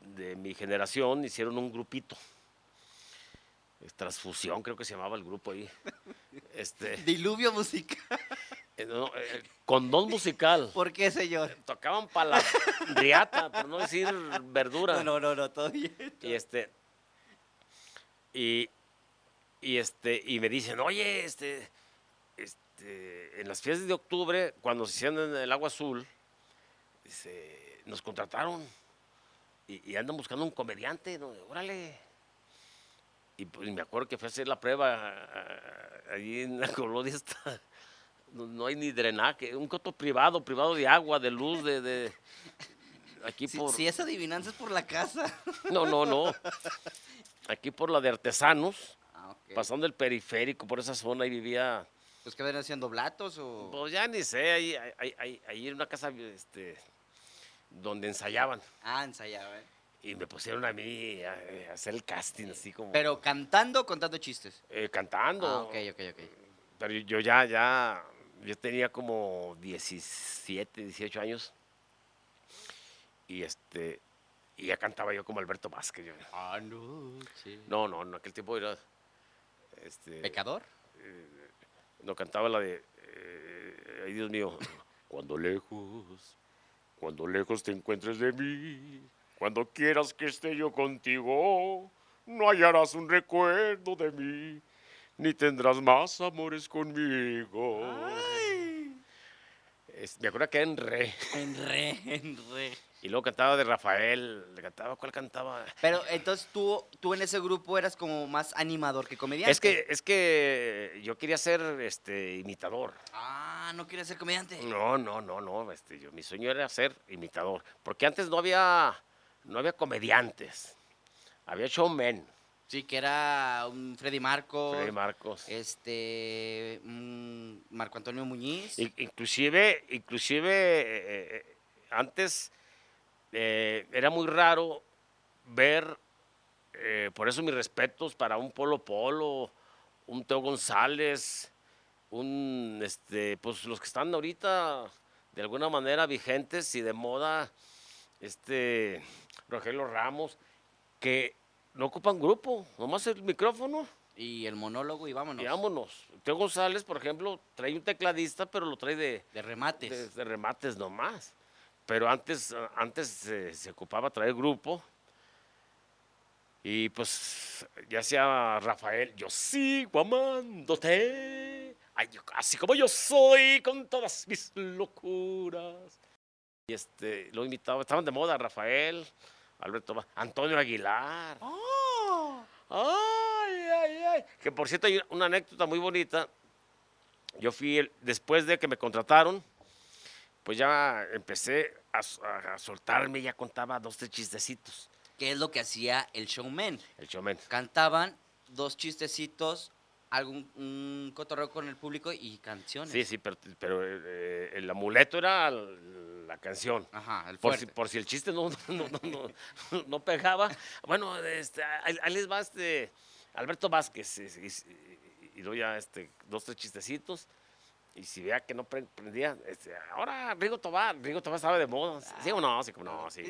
de mi generación, hicieron un grupito. Transfusión, creo que se llamaba el grupo ahí. Este, Diluvio musical. Eh, no, eh, condón musical. ¿Por qué, señor? Tocaban para la riata, por no decir verdura. No, no, no, no, todo bien. Y este. Y, y este. Y me dicen, oye, este. Este. En las fiestas de octubre, cuando se hicieron en el agua azul, dice, nos contrataron. Y, y andan buscando un comediante. ¿no? Órale. Y pues me acuerdo que fui a hacer la prueba allí en la colonia esta. No, no hay ni drenaje, un coto privado, privado de agua, de luz, de, de aquí Si, por si es adivinanza es por la casa. no, no, no. Aquí por la de artesanos, Ah, ok. pasando el periférico, por esa zona, ahí vivía Pues que ven haciendo blatos o. Pues ya ni sé, ahí, ahí, ahí, ahí en una casa este, donde ensayaban. Ah, ensayaba, ¿eh? Y me pusieron a mí a, a hacer el casting, así como. Pero cantando o contando chistes. eh, cantando. Ah, ok, ok, ok. Pero yo ya, ya, yo tenía como 17, 18 años. Y este, y ya cantaba yo como Alberto Vázquez. yo. Anoche. No, no, en aquel tiempo era, este, ¿Pecador? no cantaba la de, eh, ay Dios mío, cuando lejos, cuando lejos te encuentres de mí, cuando quieras que esté yo contigo, no hallarás un recuerdo de mí, ni tendrás más amores conmigo. Es- me acuerdo que era en re. En re, en re. Y luego cantaba de Rafael, le cantaba, ¿cuál cantaba? Pero entonces tú, tú en ese grupo eras como más animador que comediante. Es que, es que yo quería ser este, imitador. Ah, no quieres ser comediante. No, no, no, no. Este, yo, mi sueño era ser imitador. Porque antes no había, no había comediantes. Había showmen. Sí, que era un Freddy Marcos. Freddy Marcos. Este. Marco Antonio Muñiz. Inclusive, inclusive eh, eh, antes eh, era muy raro ver, por eso mis respetos para un Polo Polo, un Teo González, un, este, pues los que están ahorita de alguna manera vigentes y de moda, este, Rogelio Ramos, que no ocupan grupo, nomás el micrófono Y el monólogo y vámonos. y vámonos. Teo González, por ejemplo, trae un tecladista, pero lo trae de, De remates. de, de remates nomás. Pero antes, antes se, se ocupaba traer grupo. Y pues ya sea Rafael, yo sigo amándote. Ay, yo- así como yo soy con todas mis locuras. Y este, lo invitaba, estaban de moda Rafael, Alberto, Va- Antonio Aguilar. Ay, ay, ay. Que por cierto hay una anécdota muy bonita. Yo fui, el- después de que me contrataron, pues ya empecé a, a- a soltarme, ya contaba dos, tres chistecitos. ¿Qué es lo que hacía el showman? El showman. Cantaban dos chistecitos, algún un cotorreo con el público y canciones. Sí, sí, pero, pero, eh, el amuleto era la canción. Ajá, el Por si, por si el chiste no, no, no, no- no pegaba. Bueno, este, ahí, ahí les va este Alberto Vázquez. Y, y- y luego ya este, dos, tres chistecitos. Y si vea que no pre- prendía, este, ahora Rigo Tobar, Rigo Tobar estaba de moda. ¿Sí o no? Sí, como no, sí.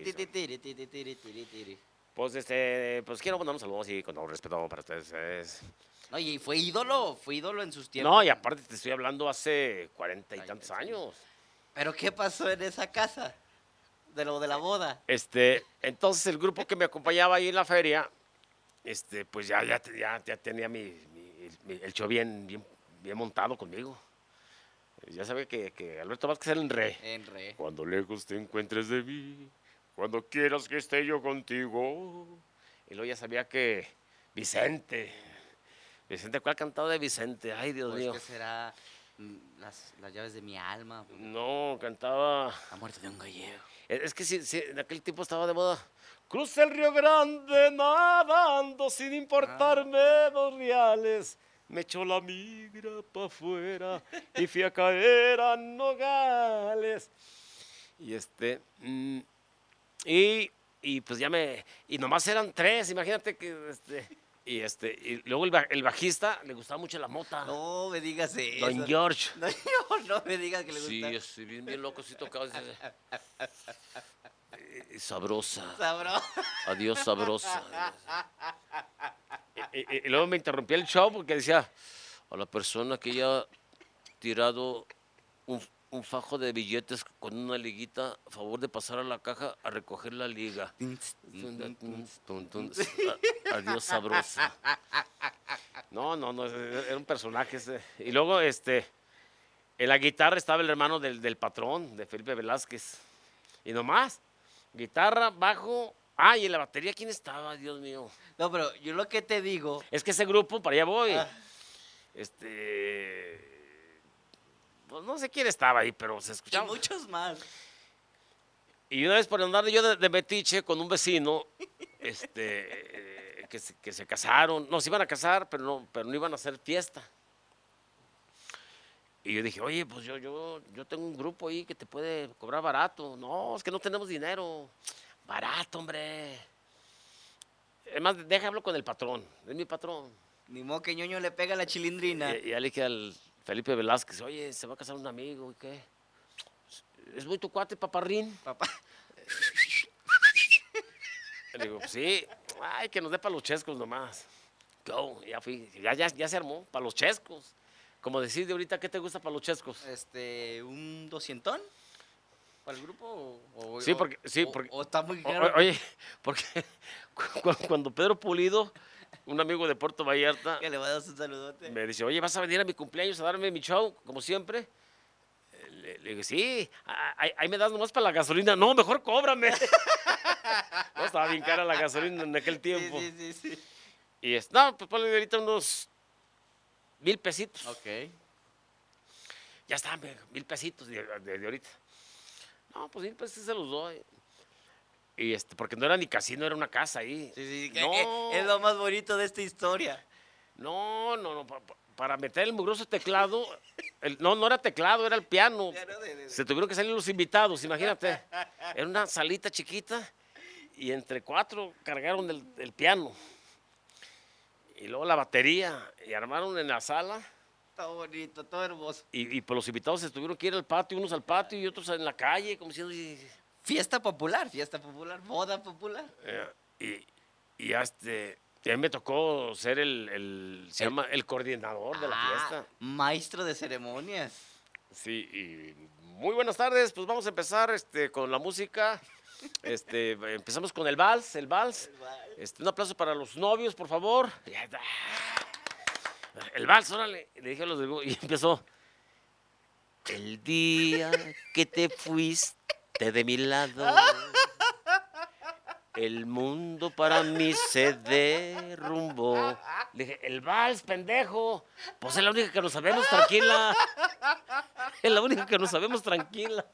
Pues, este, pues quiero mandar un saludo así, con todo respeto para ustedes. es- Oye, y fue ídolo, fue ídolo en sus tiempos. No, y aparte te estoy hablando hace cuarenta y tantos años. ¿Pero qué pasó en esa casa? De lo de la boda. Este, entonces el grupo que me acompañaba ahí en la feria, este, pues ya, ya, ya, ya tenía mi, mi- mi- el show bien, bien, bien montado conmigo. Ya sabía que, que Alberto Vázquez era el rey. En re. Cuando lejos te encuentres de mí, cuando quieras que esté yo contigo. Y luego ya sabía que Vicente, Vicente, ¿cuál cantado de Vicente? Ay, Dios Pues mío. que será mm, las, las llaves de mi alma. No, cantaba... La muerte de un gallego. Es que sí, sí, en aquel tiempo estaba de moda. Crucé el Río Grande nadando sin importarme dos reales. Me echó la migra para afuera y fui a caer a Nogales. Y este. mm, y, y pues ya me. Y nomás eran tres, imagínate que. Este, y este. Y luego el, ba- el bajista le gustaba mucho la mota. No me digas eso. Don George. No, no me digas que le gusta. Sí, es bien, bien loco, sí tocaba. Eh, Sabrosa. Sabroso. Adiós, sabrosa. Y, y- y luego me interrumpía el show porque decía, a la persona que ya ha tirado un, un fajo de billetes con una liguita, a favor de pasar a la caja a recoger la liga. Adiós, sabrosa. No, no, no, era un personaje ese. Y luego, este, en la guitarra estaba el hermano del, del patrón, de Felipe Velázquez. Y nomás, guitarra, bajo. Ah, y en la batería, ¿quién estaba? Dios mío. No, pero yo lo que te digo. Es que ese grupo, para allá voy. Ah. Este. Pues no sé quién estaba ahí, pero se Y escuchaba. muchos más. Y una vez por andar yo de, de metiche con un vecino, este, eh, que, se, que se casaron, no, se iban a casar, pero no, pero no iban a hacer fiesta. Y yo dije, oye, pues yo, yo, yo tengo un grupo ahí que te puede cobrar barato. No, es que no tenemos dinero. Barato, hombre. Es más, déjalo con el patrón. Es mi patrón. Ni modo que ñoño le pega la chilindrina. Y, y ya le dije al Felipe Velázquez, oye, se va a casar un amigo, ¿y qué? ¿Es muy tu cuate, paparrín? Papá. Le digo, sí, ay, que nos dé para los chescos nomás. Go, ya fui, ya, ya, ya se armó, para los chescos. Como decís de ahorita, ¿qué te gusta para los chescos? Este, un doscientón para el grupo o, Sí, porque- sí, o- porque- o está muy caro. oye, porque cu- cuando Pedro Pulido, un amigo de Puerto Vallarta, que le va a dar un saludote. me dice, oye, ¿vas a venir a mi cumpleaños a darme mi show, como siempre? Le, le digo, sí, ah, ahí, ahí me das nomás para la gasolina. No, mejor cóbrame. no, estaba bien cara la gasolina en aquel tiempo. sí, sí, sí. Y es, no, pues ponle ahorita unos mil pesitos. Ok. Ya está, mil pesitos de, de- de ahorita. No, pues mil pesos se los doy. Y este, porque no era ni casino, era una casa ahí. Sí, sí, No. que es lo más bonito de esta historia. No, no, no. pa- pa- para meter el mugroso teclado, el- no, no era teclado, era el piano. Se tuvieron que salir los invitados, imagínate. Era una salita chiquita y entre cuatro cargaron el, el piano. Y luego la batería y armaron en la sala. Todo bonito, todo hermoso. Y, y pues los invitados se tuvieron que ir al patio, unos al patio y otros en la calle, como y, Fiesta popular, fiesta popular, boda popular. eh, y, y ya este, ya me tocó ser el, el- se llama el coordinador de la Ah, fiesta. Maestro de ceremonias. Sí, y muy buenas tardes, pues vamos a empezar este, con la música. Este, empezamos con el vals, el vals. Este, un aplauso para los novios, por favor. El vals, órale. Le dije a los de- y empezó. El día que te fuiste de mi lado, el mundo para mí se derrumbó. Le dije, el vals, pendejo. Pues es la única que nos sabemos tranquila. Es la única que nos sabemos tranquila.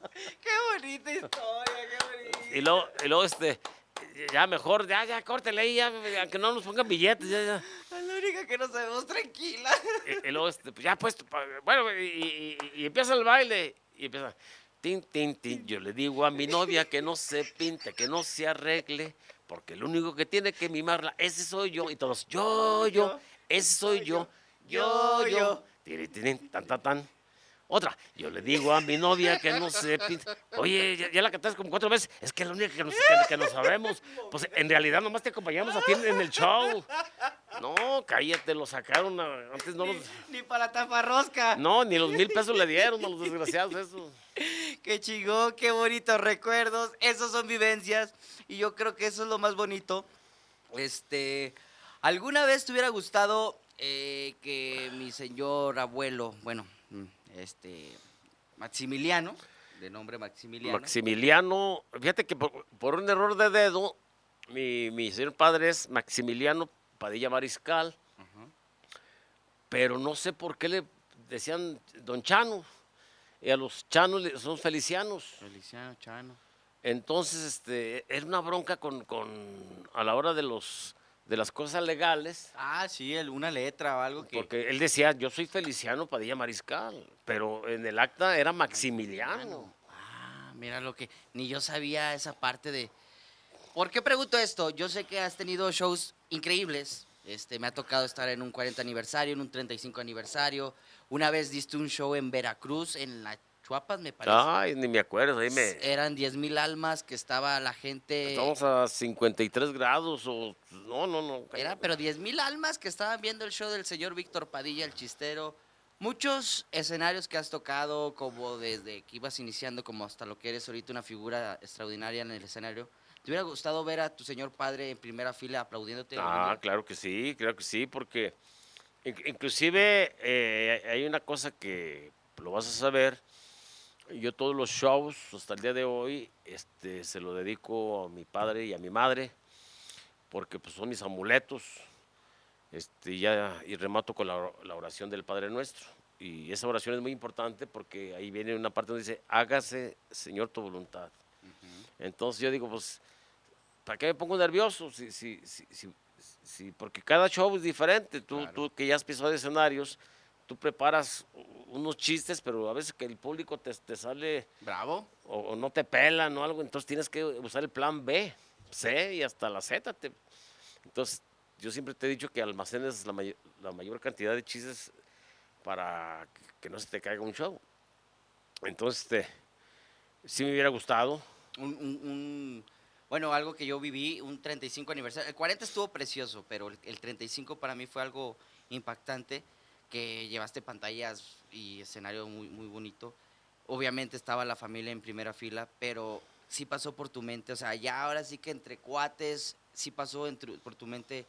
Qué bonita historia, qué bonita. Y luego, y luego este, ya mejor, ya, ya, córtele ahí, ya, aunque no nos pongan billetes, ya, ya. Es la única que nos sabemos tranquila. Y, y luego, este, pues ya puesto, pa- bueno, y, y- y- y empieza el baile, y empieza, tin, tin, tin, yo le digo a mi novia que no se pinte, que no se arregle, porque el único que tiene que mimarla, ese soy yo, y todos, yo, yo, ese soy yo, yo, yo, tiri, tirín, tan, tan, tan. Otra, yo le digo a mi novia que no se pinte. Oye, ya, ya la cantaste como cuatro veces. Es que es la única que nos, que, que nos sabemos. Pues en realidad nomás te acompañamos a ti en el show. No, cállate, lo sacaron. a- antes no los. Ni para taparrosca. No, ni los mil pesos le dieron a los desgraciados eso. Qué chingón, qué bonitos recuerdos. Esos son vivencias. Y yo creo que eso es lo más bonito. Este, ¿alguna vez te hubiera gustado eh, que mi señor abuelo, bueno, este, Maximiliano, de nombre Maximiliano, Maximiliano, fíjate que por, por un error de dedo, mi, mi señor padre es Maximiliano Padilla Mariscal, pero no sé por qué le decían Don Chano. Y a los chanos son felicianos. Feliciano Chano. Entonces, este, era una bronca con, con a la hora de los de las cosas legales, Ah, sí, el- una letra o algo que... porque él decía, yo soy Feliciano Padilla Mariscal, pero en el acta era Maximiliano. Ah, mira lo que ni yo sabía esa parte de. ¿Por qué pregunto esto? Yo sé que has tenido shows increíbles. Este, me ha tocado estar en un 40 aniversario, en un 35 aniversario. Una vez diste un show en Veracruz, en la Chuapas, me parece. Ay, ni me acuerdo, ahí me... Eran 10 mil almas que estaba la gente. Estamos a 53 grados o... No, no, no. Era, pero 10 mil almas que estaban viendo el show del señor Víctor Padilla, el chistero. Muchos escenarios que has tocado, como desde que ibas iniciando, como hasta lo que eres ahorita una figura extraordinaria en el escenario. ¿Te hubiera gustado ver a tu señor padre en primera fila aplaudiéndote? Ah, claro que sí, claro que sí, porque in- inclusive eh, hay una cosa que lo vas a saber. Yo todos los shows hasta el día de hoy este, se lo dedico a mi padre y a mi madre, porque pues, son mis amuletos. Este, ya, y remato con la, la oración del Padre Nuestro. Y esa oración es muy importante porque ahí viene una parte donde dice, hágase, Señor, tu voluntad. Entonces yo digo, pues, ¿para qué me pongo nervioso? Si, si, si, si- porque cada show es diferente. Tú, Claro. tú que ya has pisado escenarios, tú preparas unos chistes, pero a veces que el público te, te sale Bravo. o, o no te pelan o algo, entonces tienes que usar el plan B, C y hasta la Z. te- entonces, yo siempre te he dicho que almacenes la, may- la mayor cantidad de chistes para que, que no se te caiga un show. Entonces, este, sí me hubiera gustado. Un, un- un- bueno, algo que yo viví, un 35 aniversario. El 40 estuvo precioso, pero el, el 35 para mí fue algo impactante, que llevaste pantallas y escenario muy, muy bonito. Obviamente estaba la familia en primera fila, pero sí pasó por tu mente, o sea, ya ahora sí que entre cuates, sí pasó por tu mente,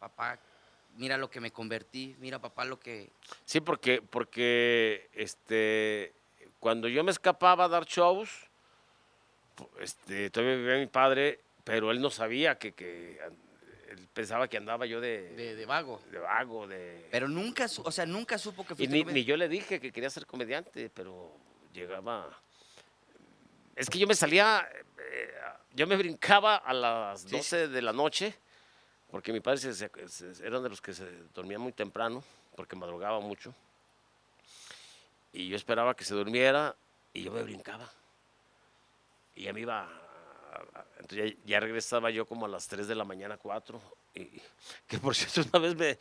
papá, mira lo que me convertí, mira papá lo que... Sí, porque, porque este, cuando yo me escapaba a dar shows, este, todavía vivía mi padre, pero él no sabía que, él pensaba que andaba yo de, De, de vago. de vago, de... Pero nunca, su- o sea, nunca supo que y ni, ni yo le dije que quería ser comediante, pero llegaba... Es que yo me salía, eh, yo me brincaba a las Sí. 12 de la noche, porque mi padre se, se- se- eran de los que se dormían muy temprano, porque madrugaba mucho. Y yo esperaba que se durmiera y yo me brincaba. Y ya me iba. Entonces ya, ya regresaba yo como a las 3 de la mañana, 4. Y, que por cierto, una vez me.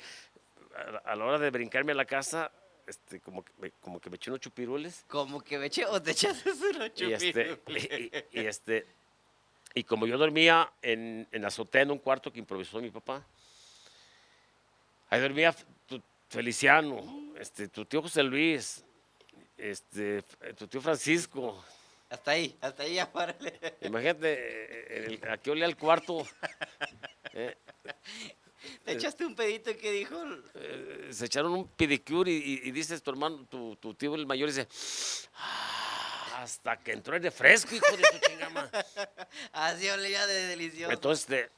A la, a la hora de brincarme a la casa, este, como, que me, como que me eché unos chupirules. Como que me eché o te echaste unos Y este, chupirules. y, y- y este, y como yo dormía en, en la azotea en un cuarto que improvisó mi papá, ahí dormía tu Feliciano, este, tu tío José Luis, este, tu tío Francisco. Hasta ahí, hasta ahí ya párale. Imagínate, eh, el- aquí olía el cuarto. eh, Te echaste un pedito que dijo. eh, se echaron un pedicure y, y- y dices tu hermano, tu, tu tío el mayor, dice, "Ah, hasta que entró el refresco, hijo de su chingama. Así olía de delicioso. Entonces, este,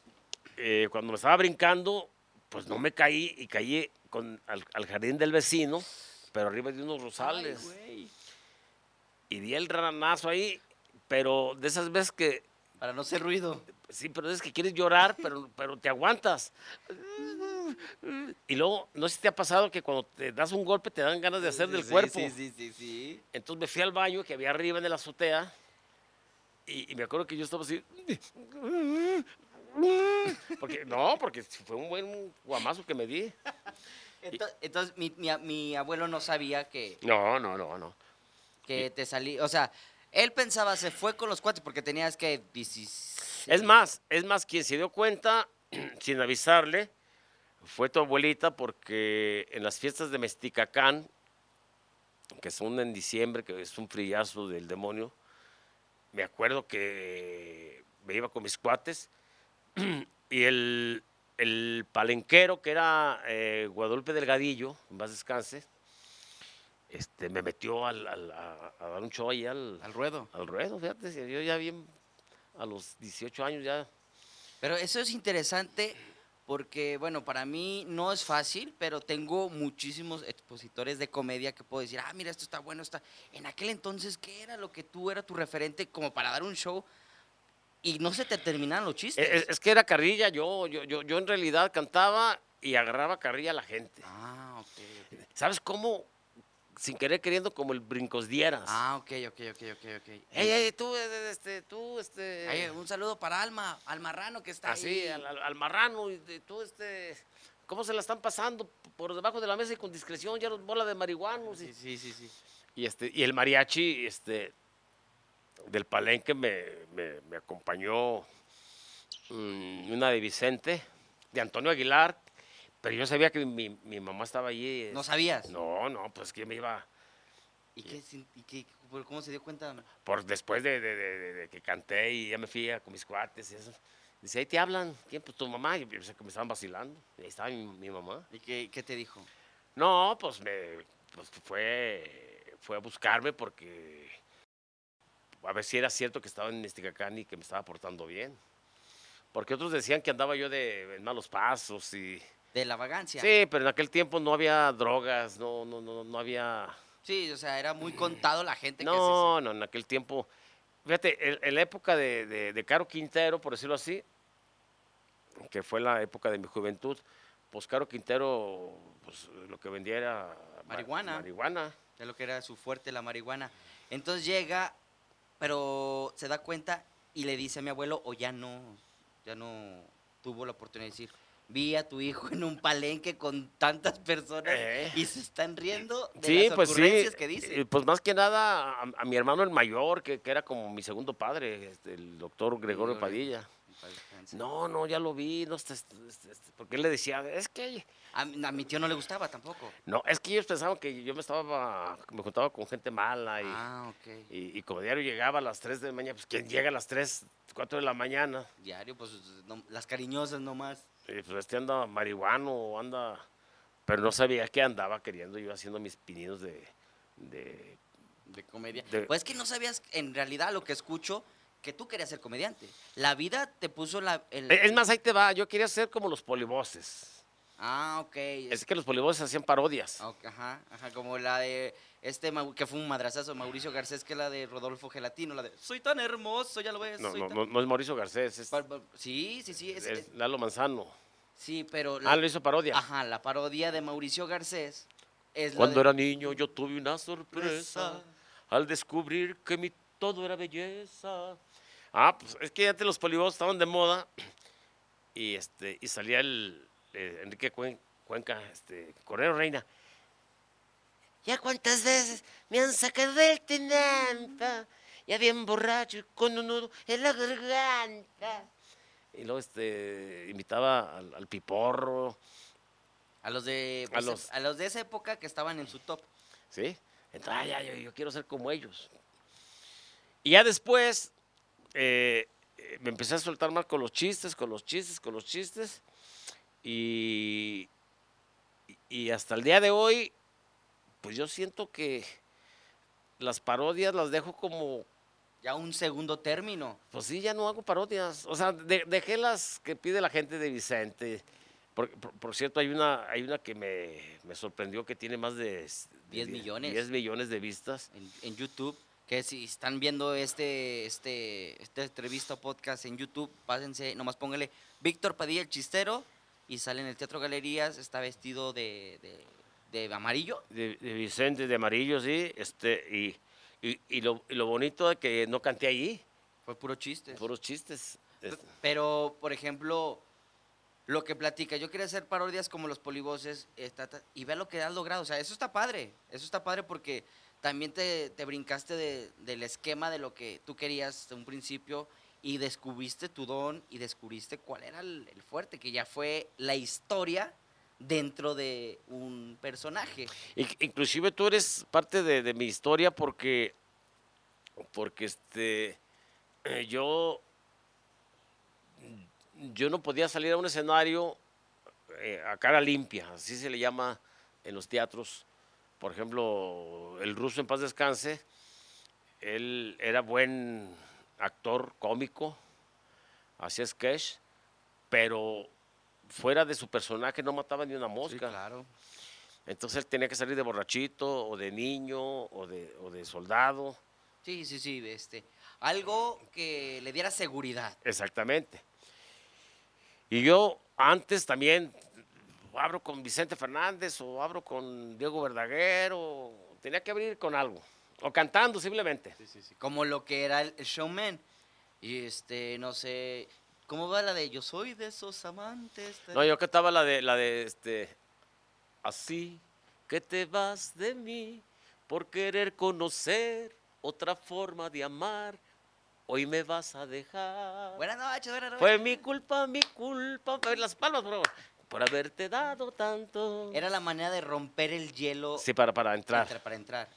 eh, cuando me estaba brincando, pues no me caí y caí con, al, al jardín del vecino, pero arriba de unos Ay, rosales. güey. Y di el ranazo ahí, pero de esas veces que, Para no hacer ruido. sí, pero es que quieres llorar, pero, pero te aguantas. Y luego, no sé si te ha pasado que cuando te das un golpe te dan ganas de hacer del Sí, cuerpo. Sí, sí, sí, sí. Entonces me fui al baño que había arriba en la azotea y, y me acuerdo que yo estaba así. Porque, no, porque fue un buen guamazo que me di. Entonces, entonces, mi, mi mi abuelo no sabía que, No, no, no, no. Que te salí. O sea, él pensaba, se fue con los cuates porque tenías que. 16. Es más, es más, quien se dio cuenta sin avisarle fue tu abuelita porque en las fiestas de Mesticacán, que son en diciembre, que es un frillazo del demonio, me acuerdo que me iba con mis cuates y el, el palenquero que era eh, Guadalupe Delgadillo, en paz descanse, este, me metió al- al- a, a dar un show ahí al, Al ruedo. al ruedo, fíjate, yo ya bien a los 18 años ya. Pero eso es interesante porque, bueno, para mí no es fácil, pero tengo muchísimos expositores de comedia que puedo decir, ah, mira, esto está bueno, está... En aquel entonces, ¿qué era lo que tú era tu referente como para dar un show? Y no se te terminaban los chistes. Es, es que era carrilla, yo, yo, yo, yo en realidad cantaba y agarraba carrilla a la gente. Ah, ok, ok. ¿Sabes cómo? Sin querer queriendo, como el brincos dieras. Ah, ok, ok, ok, ok, ok. Ey, ey, tú, eh, este, tú, este. Ay, un saludo para Alma, al marrano que está así, ahí. al, al- al marrano, y tú, este. ¿Cómo se la están pasando? Por debajo de la mesa y con discreción, ya los bola de marihuanos. y- Sí, sí, sí, sí. Y, este, y el mariachi este, del palenque me, me- me acompañó mm, una de Vicente, de Antonio Aguilar, pero yo sabía que mi, mi mamá estaba allí. ¿No sabías? No, no, pues que me iba ¿Y qué, y qué- por cómo se dio cuenta? por después de, de- de- que canté y ya me fui a- con mis cuates y eso. Dice, ahí te hablan. ¿Quién? Pues tu mamá. Y yo pensé que me estaban vacilando. Y ahí estaba mi, mi mamá. ¿Y qué, qué te dijo? No, pues me pues fue, fue a buscarme porque a ver si era cierto que estaba en Mesticacán y que me estaba portando bien. Porque otros decían que andaba yo de en malos pasos y... De la vagancia. Sí, pero en aquel tiempo no había drogas, no, no, no, no había... Sí, o sea, era muy contado la gente que se- No, no, en aquel tiempo... Fíjate, en, la época de, de, de Caro Quintero, por decirlo así, que fue la época de mi juventud, pues Caro Quintero, pues lo que vendía era ma- Marihuana. Marihuana. de lo que era su fuerte, la marihuana. Entonces llega, pero se da cuenta y le dice a mi abuelo, o ya no, ya no tuvo la oportunidad de decir, vi a tu hijo en un palenque con tantas personas Eh. y se están riendo de Sí, las pues sí. que dice. eh, Pues más que nada a, a mi hermano el mayor, que, que era como mi segundo padre, este, el doctor Gregorio. Padilla. No, no, ya lo vi, no, este, este, porque él le decía, es que, A, mi- a mi tío no le gustaba tampoco. no, es que ellos pensaban que yo me estaba, me juntaba con gente mala y, Ah, ok. y, y como diario llegaba a las 3 de la mañana, pues ¿quién llega a las 3, 4 de la mañana? Diario, pues no- las cariñosas nomás. Y pues este anda marihuano o anda, pero no sabía qué andaba queriendo yo haciendo mis pininos de, de De comedia. De- Pues es que no sabías, en realidad, lo que escucho, que tú querías ser comediante. La vida te puso la... el- Eh, Es más, ahí te va, yo quería ser como los polivoces. Ah, ok. Es que los polivoces hacían parodias. Ajá, ajá, como la de este que fue un madrazazo, Mauricio Garcés, que es la de Rodolfo Gelatino, la de Soy tan hermoso, ya lo ves. No, soy no, tan-". no, no es Mauricio Garcés, es, Sí, sí, sí, es- es Lalo Manzano. sí, pero Ah, lo hizo parodia. ajá, la parodia de Mauricio Garcés es la Cuando de- era niño yo tuve una sorpresa Sorpresa. al descubrir que mi todo era belleza. Ah, pues es que antes los polivoces estaban de moda y este y salía el eh, Enrique Cuen- Cuenca, este Correo Reina. ¿Ya cuántas veces me han sacado del tinampa? Ya bien borracho y con un nudo en la garganta. Y luego este invitaba al, al piporro, a los de A los- a los de esa época que estaban en su top. ¿sí? Entonces, ah, ya, yo, yo quiero ser como ellos. Y ya después eh, eh, me empecé a soltar más con los chistes, con los chistes, con los chistes. Y, y hasta el día de hoy, pues yo siento que las parodias las dejo como, Ya un segundo término. pues sí, ya no hago parodias. O sea, de- dejé las que pide la gente de Vicente. Por, por- por cierto, hay una, hay una que me, me sorprendió que tiene más de, s- de 10 die- millones. 10 millones de vistas. en, en YouTube. Que si están viendo este, este, esta entrevista o podcast en YouTube, pásense, nomás póngale Víctor Padilla el chistero y sale en el Teatro Galerías, está vestido de, de, de amarillo. De, de Vicente, de Amarillo, sí. Este, y, y, y lo, y lo bonito de que no canté ahí, Fue puro chiste. puros chistes. Es- Pero, por ejemplo, lo que platica, yo quería hacer parodias como los polivoces y ve lo que has logrado. O sea, eso está padre. Eso está padre porque también te, te brincaste de- del esquema de lo que tú querías de un principio y descubriste tu don y descubriste cuál era el, fuerte, que ya fue la historia dentro de un personaje. In- Inclusive tú eres parte de, de mi historia porque, porque este, eh, yo, yo no podía salir a un escenario eh, a cara limpia, así se le llama en los teatros. Por ejemplo, el ruso en paz descanse, él era buen actor cómico, hacía sketch, pero fuera de su personaje no mataba ni una mosca. claro. Entonces él tenía que salir de borrachito, o de niño, o de, o de soldado. Sí, sí, sí, este, algo que le diera seguridad. Exactamente. Y yo antes también abro con Vicente Fernández, o abro con Diego Verdaguer, o tenía que abrir con algo. O cantando simplemente. como lo que era el, showman. Y este, no sé, ¿cómo va la de yo soy de esos amantes? No, yo cantaba la de, la de este, así que te vas de mí por querer conocer otra forma de amar. Hoy me vas a dejar. Buenas noches, buenas noches. Fue mi culpa, mi culpa. A ver, las palmas, por favor. Por haberte dado tanto. Era la manera de romper el hielo Sí, para, para entrar. entra- para entrar.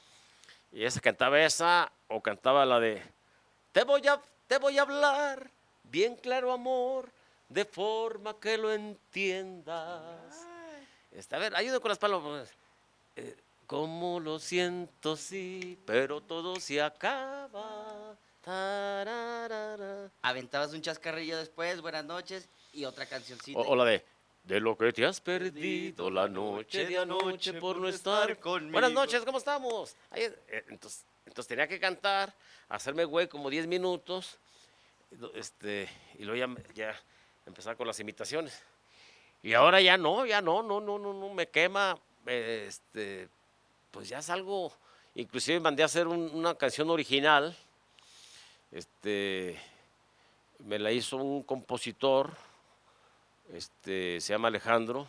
Y esa cantaba esa o cantaba la de Te voy a, te voy a hablar bien claro, amor, de forma que lo entiendas. Este, a ver, ayuda con las palabras. Eh, Cómo lo siento, sí, pero todo se acaba. Tararara. Aventabas un chascarrillo después, buenas noches, y otra cancioncita. O, o la de De lo que te has perdido la noche de anoche por no estar conmigo. Buenas noches, ¿cómo estamos? Eh, entonces, entonces tenía que cantar, hacerme güey como 10 minutos, este, y luego ya, ya empezar con las imitaciones. Y ahora ya no, ya no, no, no, no, no, me quema, este, pues ya es algo, inclusive mandé a hacer un- una canción original, este, me la hizo un compositor, este, se llama Alejandro,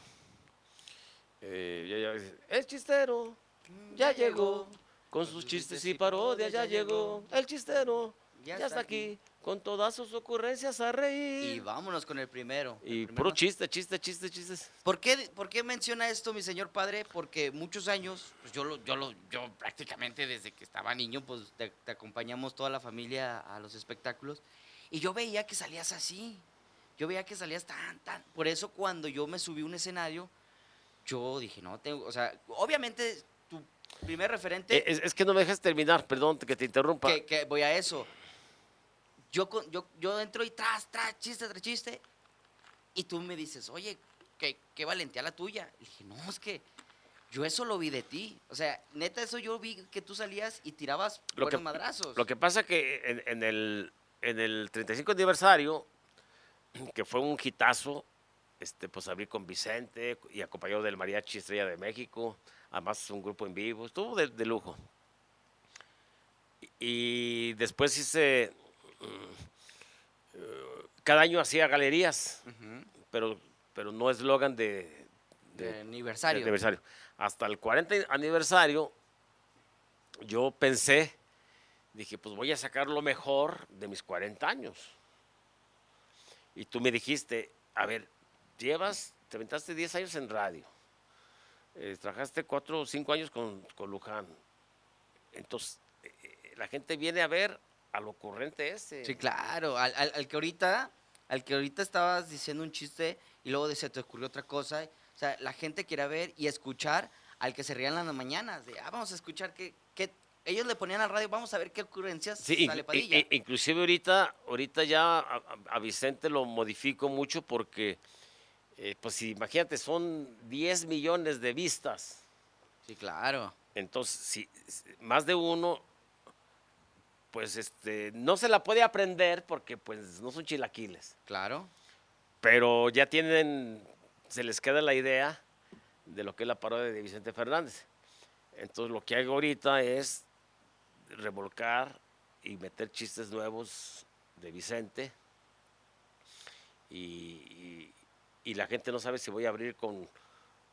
eh, ya- ya- el chistero ya llegó, con sus chistes y parodias ya llegó, el chistero ya, está aquí, con todas sus ocurrencias a reír. Y vámonos con el primero. el Y primero. puro chiste, chiste, chiste, chistes. ¿Por qué, ¿Por qué menciona esto mi señor padre? Porque muchos años, pues yo, lo, yo, lo, yo prácticamente desde que estaba niño, pues te, te acompañamos toda la familia a los espectáculos. Y yo veía que salías así. Yo veía que salías tan, tan. Por eso cuando yo me subí a un escenario, yo dije, no, tengo, o sea, obviamente tu primer referente... Eh, Es, es que no me dejes terminar, perdón que te interrumpa. que, que voy a eso. Yo, yo, yo entro y tras, tras, chiste, tras chiste. Y tú me dices, oye, qué, qué valentía la tuya. Y dije, no, es que yo eso lo vi de ti. O sea, neta, eso yo vi que tú salías y tirabas Lo buenos que- madrazos. Lo que pasa que en, en el, en el 35 aniversario, que fue un hitazo, este, pues abrí con Vicente y acompañado del Mariachi Estrella de México, además un grupo en vivo, estuvo de, de lujo. Y, después hice, mm, cada año hacía galerías, Ujú, pero, pero no eslogan de, de de, aniversario. de aniversario. Hasta el 40 aniversario, yo pensé, dije, pues voy a sacar lo mejor de mis 40 años. Y tú me dijiste, a ver, llevas, te aventaste 10 años en radio, eh, trabajaste 4 o 5 años con, con Luján. Entonces, eh, eh, la gente viene a ver al ocurrente ese. Sí, claro. Al, al- que ahorita, al que ahorita estabas diciendo un chiste y luego se te ocurrió otra cosa. O sea, la gente quiere ver y escuchar al que se rían las mañanas. De, ah, vamos a escuchar qué- Ellos le ponían al radio, vamos a ver qué ocurrencias Sí, sale Padilla. i- inclusive ahorita, ahorita ya a, Vicente lo modifico mucho porque, eh, pues imagínate, son 10 millones de vistas. sí, claro. Entonces, si si más de uno, pues este, no se la puede aprender porque pues no son chilaquiles. Claro. Pero ya tienen, se les queda la idea de lo que es la parodia de Vicente Fernández. Entonces lo que hago ahorita es revolcar y meter chistes nuevos de Vicente. Y, y- y la gente no sabe si voy a abrir con,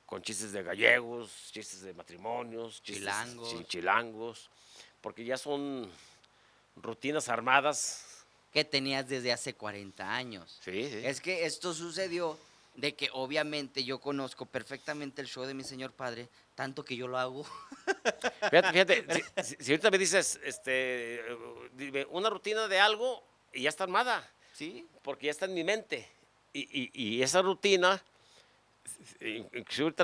con chistes de gallegos, chistes de matrimonios, chistes Chilangos. chi- chilangos, porque ya son rutinas armadas. Que tenías desde hace 40 años. Sí, sí. Es que esto sucedió de que obviamente yo conozco perfectamente el show de mi señor padre, tanto que yo lo hago. Fíjate, fíjate, si, ahorita me dices, este, dime, una rutina de algo y ya está armada, ¿Sí? porque ya está en mi mente. Y, y- y esa rutina, in- inclusive ahorita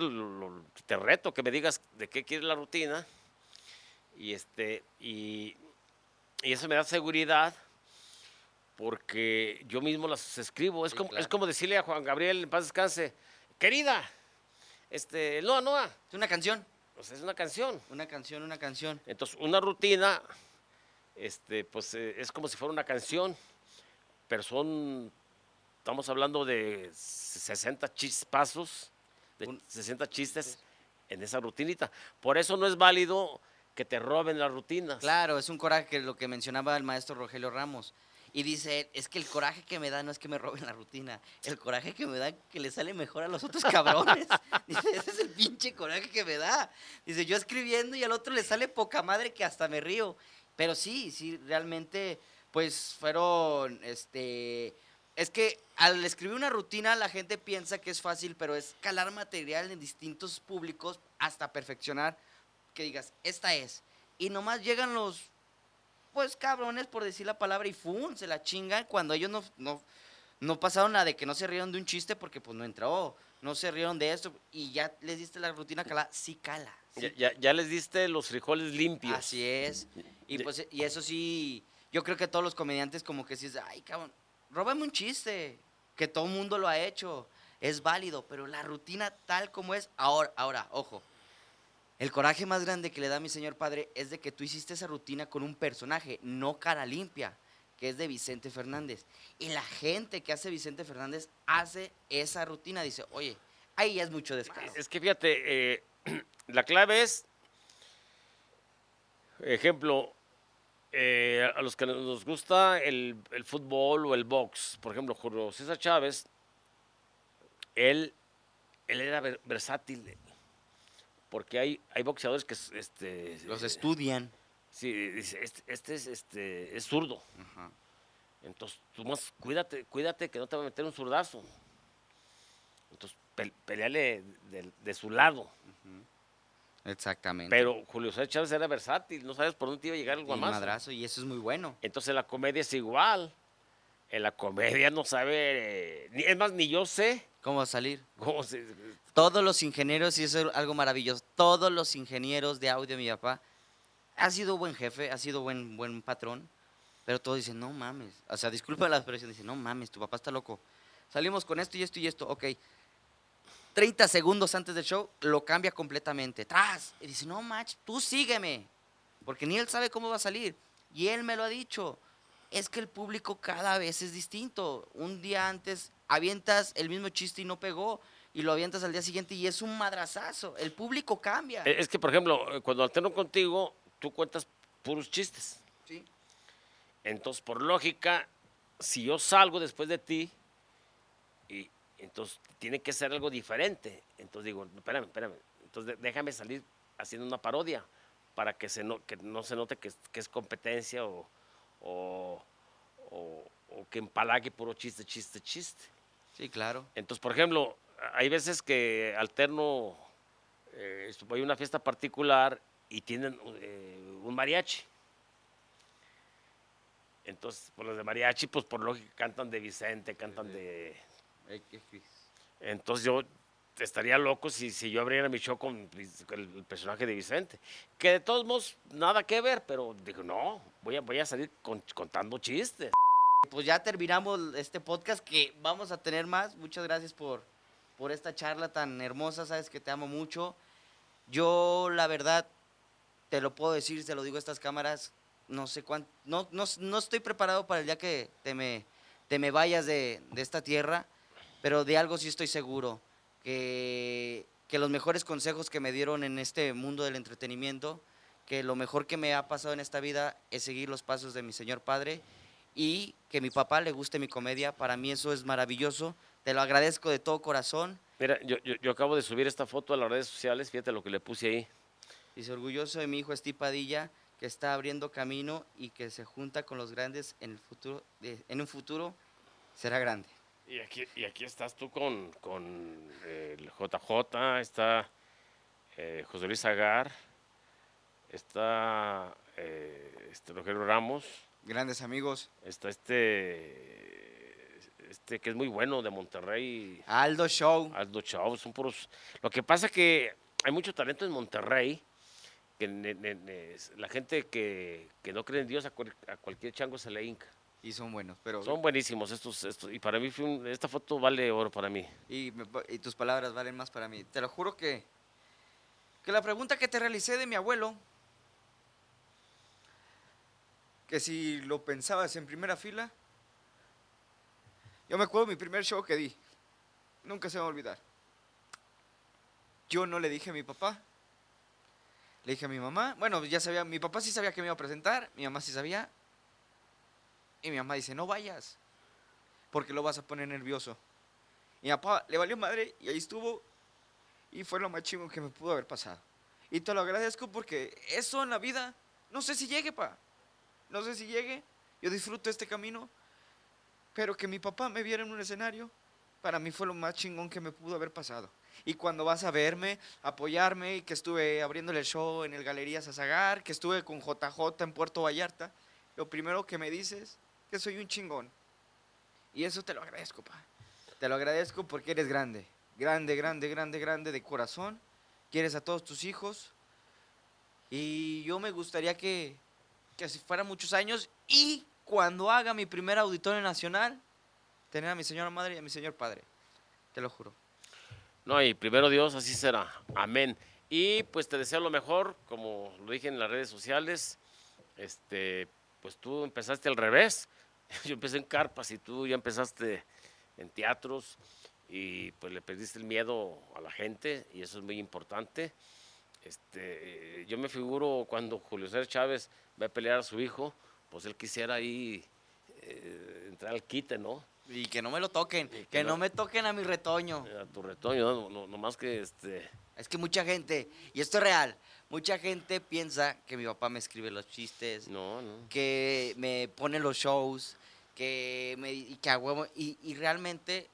te reto que me digas de qué quieres la rutina, y, este, y, y eso me da seguridad, porque yo mismo las escribo. Es, Sí, como, es como decirle a Juan Gabriel, en paz descanse, querida, este, Noa, Noa, Es una canción, sea, es una canción. una canción, una canción. Entonces, una rutina, este, pues eh, es como si fuera una canción, pero son, estamos hablando de 60 chispazos, de Un- 60 chistes en esa rutinita. Por eso no es válido que te roben las rutinas. Claro, es un coraje que lo que mencionaba el maestro Rogelio Ramos. Y dice, es que el coraje que me da no es que me roben la rutina, el coraje que me da que le sale mejor a los otros cabrones. Dice, ese es el pinche coraje que me da. Dice, yo escribiendo y al otro le sale poca madre que hasta me río. Pero sí, sí, realmente, pues fueron, este... Es que al escribir una rutina la gente piensa que es fácil, pero es calar material en distintos públicos hasta perfeccionar que digas, esta es. Y nomás llegan los, pues cabrones, por decir la palabra, y ¡fum! Se la chingan cuando ellos no, no, no pasaron la de que no se rieron de un chiste porque pues no entró, no se rieron de esto y ya les diste la rutina cala, sí cala. sí Ya, ya- ya les diste los frijoles limpios. Así es. Y pues y eso sí, yo creo que todos los comediantes como que sí es, ay, cabrón, róbame un chiste, que todo el mundo lo ha hecho, es válido, pero la rutina tal como es, ahora, ahora, ojo, el coraje más grande que le da mi señor padre es de que tú hiciste esa rutina con un personaje, no cara limpia. que es de Vicente Fernández. Y la gente que hace Vicente Fernández hace esa rutina. Dice, oye, ahí ya es mucho descaro. Es que fíjate, eh, la clave es, ejemplo, eh, a los que nos gusta el, fútbol o el box, por ejemplo, Julio César Chávez, él, él era ver- versátil, porque hay, hay boxeadores que este, Los estudian. Sí, dice, este, este es, este, es zurdo. Ajá. Entonces, tú más cuídate, cuídate que no te va a meter un zurdazo. Entonces, pe- peleale de, de su lado. Exactamente. Pero Julio César Chávez era versátil, no sabes por dónde te iba a llegar el y guamazo. madrazo, y eso es muy bueno. Entonces, la comedia es igual. En la comedia no sabe, eh, ni- es más, ni yo sé ¿Cómo salir? cómo se... Todos los ingenieros, y eso es algo maravilloso, todos los ingenieros de audio, mi papá, ha sido buen jefe, ha sido buen, buen patrón, pero todos dicen, no mames. O sea, disculpa la expresión, dicen, no mames, tu papá está loco. Salimos con esto y esto y esto, ok. 30 segundos antes del show, lo cambia completamente. ¡Tras! Y dice, no, match, tú sígueme. Porque ni él sabe cómo va a salir. Y él me lo ha dicho. Es que el público cada vez es distinto. Un día antes avientas el mismo chiste y no pegó. Y lo avientas al día siguiente y es un madrazazo. El público cambia. Eh, Es que, por ejemplo, eh, cuando alterno contigo, tú cuentas puros chistes. Sí. Entonces, por lógica, si yo salgo después de ti, y entonces tiene que ser algo diferente. Entonces digo, "No, espérame, espérame. Entonces déjame salir haciendo una parodia para que, se no, que no se note que, que es competencia o, o, o- o que empalague puro chiste, chiste, chiste. Sí, claro. Entonces, por ejemplo, hay veces que alterno, eh, voy a una fiesta particular y tienen eh, un mariachi. Entonces, por los de mariachi, pues por lógica cantan de Vicente, cantan de... Entonces yo estaría loco si, si yo abriera mi show con el, personaje de Vicente. Que de todos modos, nada que ver, pero digo, no, voy a, voy a salir con- contando chistes. Pues ya terminamos este podcast que vamos a tener más. Muchas gracias por, por esta charla tan hermosa. Sabes que te amo mucho. Yo, la verdad, te lo puedo decir, te lo digo a estas cámaras. No sé cuánto. No, no, no estoy preparado para el día que te me, te me vayas de, de esta tierra, pero de algo sí estoy seguro. Que, que los mejores consejos que me dieron en este mundo del entretenimiento, que lo mejor que me ha pasado en esta vida es seguir los pasos de mi Señor Padre y que mi papá le guste mi comedia. Para mí eso es maravilloso. Te lo agradezco de todo corazón. Mira, yo, yo, yo acabo de subir esta foto a las redes sociales, fíjate lo que le puse ahí. Dice, orgulloso de mi hijo Steve Padilla, que está abriendo camino y que se junta con los grandes en el futuro. de- en un futuro será grande. Y aquí, y aquí estás tú con, con eh, el JJ, está eh, José Luis Agar, está eh, este Rogelio Ramos, Grandes amigos. está este, este que es muy bueno de Monterrey, Aldo Show. Aldo Chao, son puros... Lo que pasa que hay mucho talento en Monterrey, que ne- ne- ne- la gente que, que no cree en Dios a, cual- a cualquier chango se le hinca. Y son buenos, pero... Son buenísimos estos, estos y para mí fue un- esta foto vale oro para mí. Y, me y tus palabras valen más para mí. Te lo juro que, que la pregunta que te realicé de mi abuelo, que si lo pensabas en primera fila, yo me acuerdo mi primer show que di. Nunca se me va a olvidar. Yo no le dije a mi papá. Le dije a mi mamá. Bueno, ya sabía, mi papá sí sabía que me iba a presentar, mi mamá sí sabía. Y mi mamá dice, no vayas, porque lo vas a poner nervioso. Y mi papá le valió madre y ahí estuvo. Y fue lo más chingón que me pudo haber pasado. Y te lo agradezco porque eso en la vida, no sé si llegue, pa. No sé si llegue. Yo disfruto este camino. Pero que mi papá me viera en un escenario, para mí fue lo más chingón que me pudo haber pasado. Y cuando vas a verme, apoyarme, y que estuve abriéndole el show en el Galería Sazagar, que estuve con JJ en Puerto Vallarta, lo primero que me dices que soy un chingón. Y eso te lo agradezco, pa. Te lo agradezco porque eres grande. Grande, grande, grande, grande de corazón. Quieres a todos tus hijos. Y yo me gustaría que, que así fueran muchos años. Y cuando haga mi primer auditorio nacional, tener a mi señora madre y a mi señor padre. Te lo juro. No, y primero Dios, así será. Amén. Y pues te deseo lo mejor, como lo dije en las redes sociales. Este, pues tú empezaste al revés. yo empecé en carpas y tú ya empezaste en teatros y pues le perdiste el miedo a la gente y eso es muy importante. Este, yo me figuro cuando Julio César Chávez va a pelear a su hijo, pues él quisiera ahí eh, entrar al quite, ¿no? Y que no me lo toquen, que que, no, no- me toquen a mi retoño. A tu retoño, no, no, no más que este... Es que mucha gente, y esto es real, mucha gente piensa que mi papá me escribe los chistes, No, no. que me pone los shows, que me y que a y, y realmente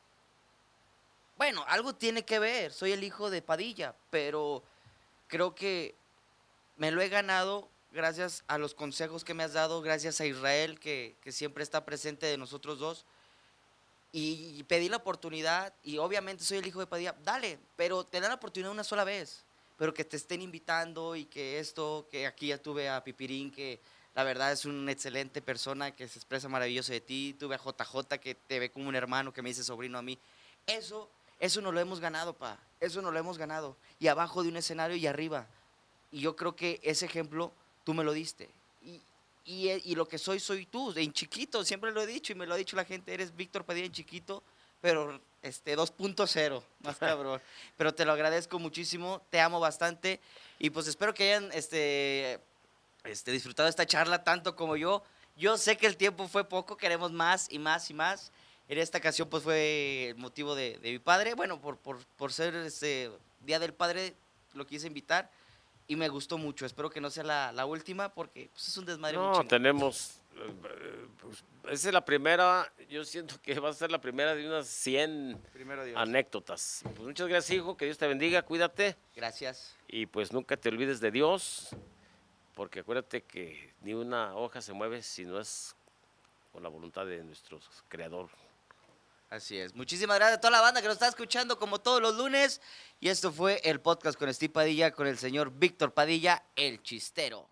bueno, algo tiene que ver, soy el hijo de Padilla, pero creo que me lo he ganado gracias a los consejos que me has dado, gracias a Israel que, que siempre está presente de nosotros dos. Y, y pedí la oportunidad y obviamente soy el hijo de Padilla, dale, pero te dan la oportunidad una sola vez, pero que te estén invitando y que esto, que aquí ya tuve a Pipirín, que la verdad es una excelente persona, que se expresa maravilloso de ti, tuve a JJ que te ve como un hermano, que me dice sobrino a mí, eso, eso no lo hemos ganado, pa, eso no lo hemos ganado, y abajo de un escenario y arriba, y yo creo que ese ejemplo tú me lo diste. Y, y, y lo que soy, soy tú, en chiquito, siempre lo he dicho y me lo ha dicho la gente, eres Víctor Padilla en chiquito, pero este 2.0, más cabrón. pero te lo agradezco muchísimo, te amo bastante. Y pues espero que hayan este, este, disfrutado esta charla tanto como yo. Yo sé que el tiempo fue poco, queremos más y más y más. En esta ocasión pues fue el motivo de, de mi padre, bueno, por, por, por ser este Día del Padre lo quise invitar y me gustó mucho. Espero que no sea la, la última porque pues, es un desmadre muy No, chingón. tenemos... eh, pues, esa es la primera, yo siento que va a ser la primera de unas 100 Primero Dios. anécdotas. Pues muchas gracias, hijo, que Dios te bendiga, cuídate. Gracias. Y pues nunca te olvides de Dios, porque acuérdate que ni una hoja se mueve si no es con la voluntad de nuestro Creador. Así es. Muchísimas gracias a toda la banda que nos está escuchando como todos los lunes. Y esto fue el podcast con Steve Padilla, con el señor Víctor Padilla, el chistero.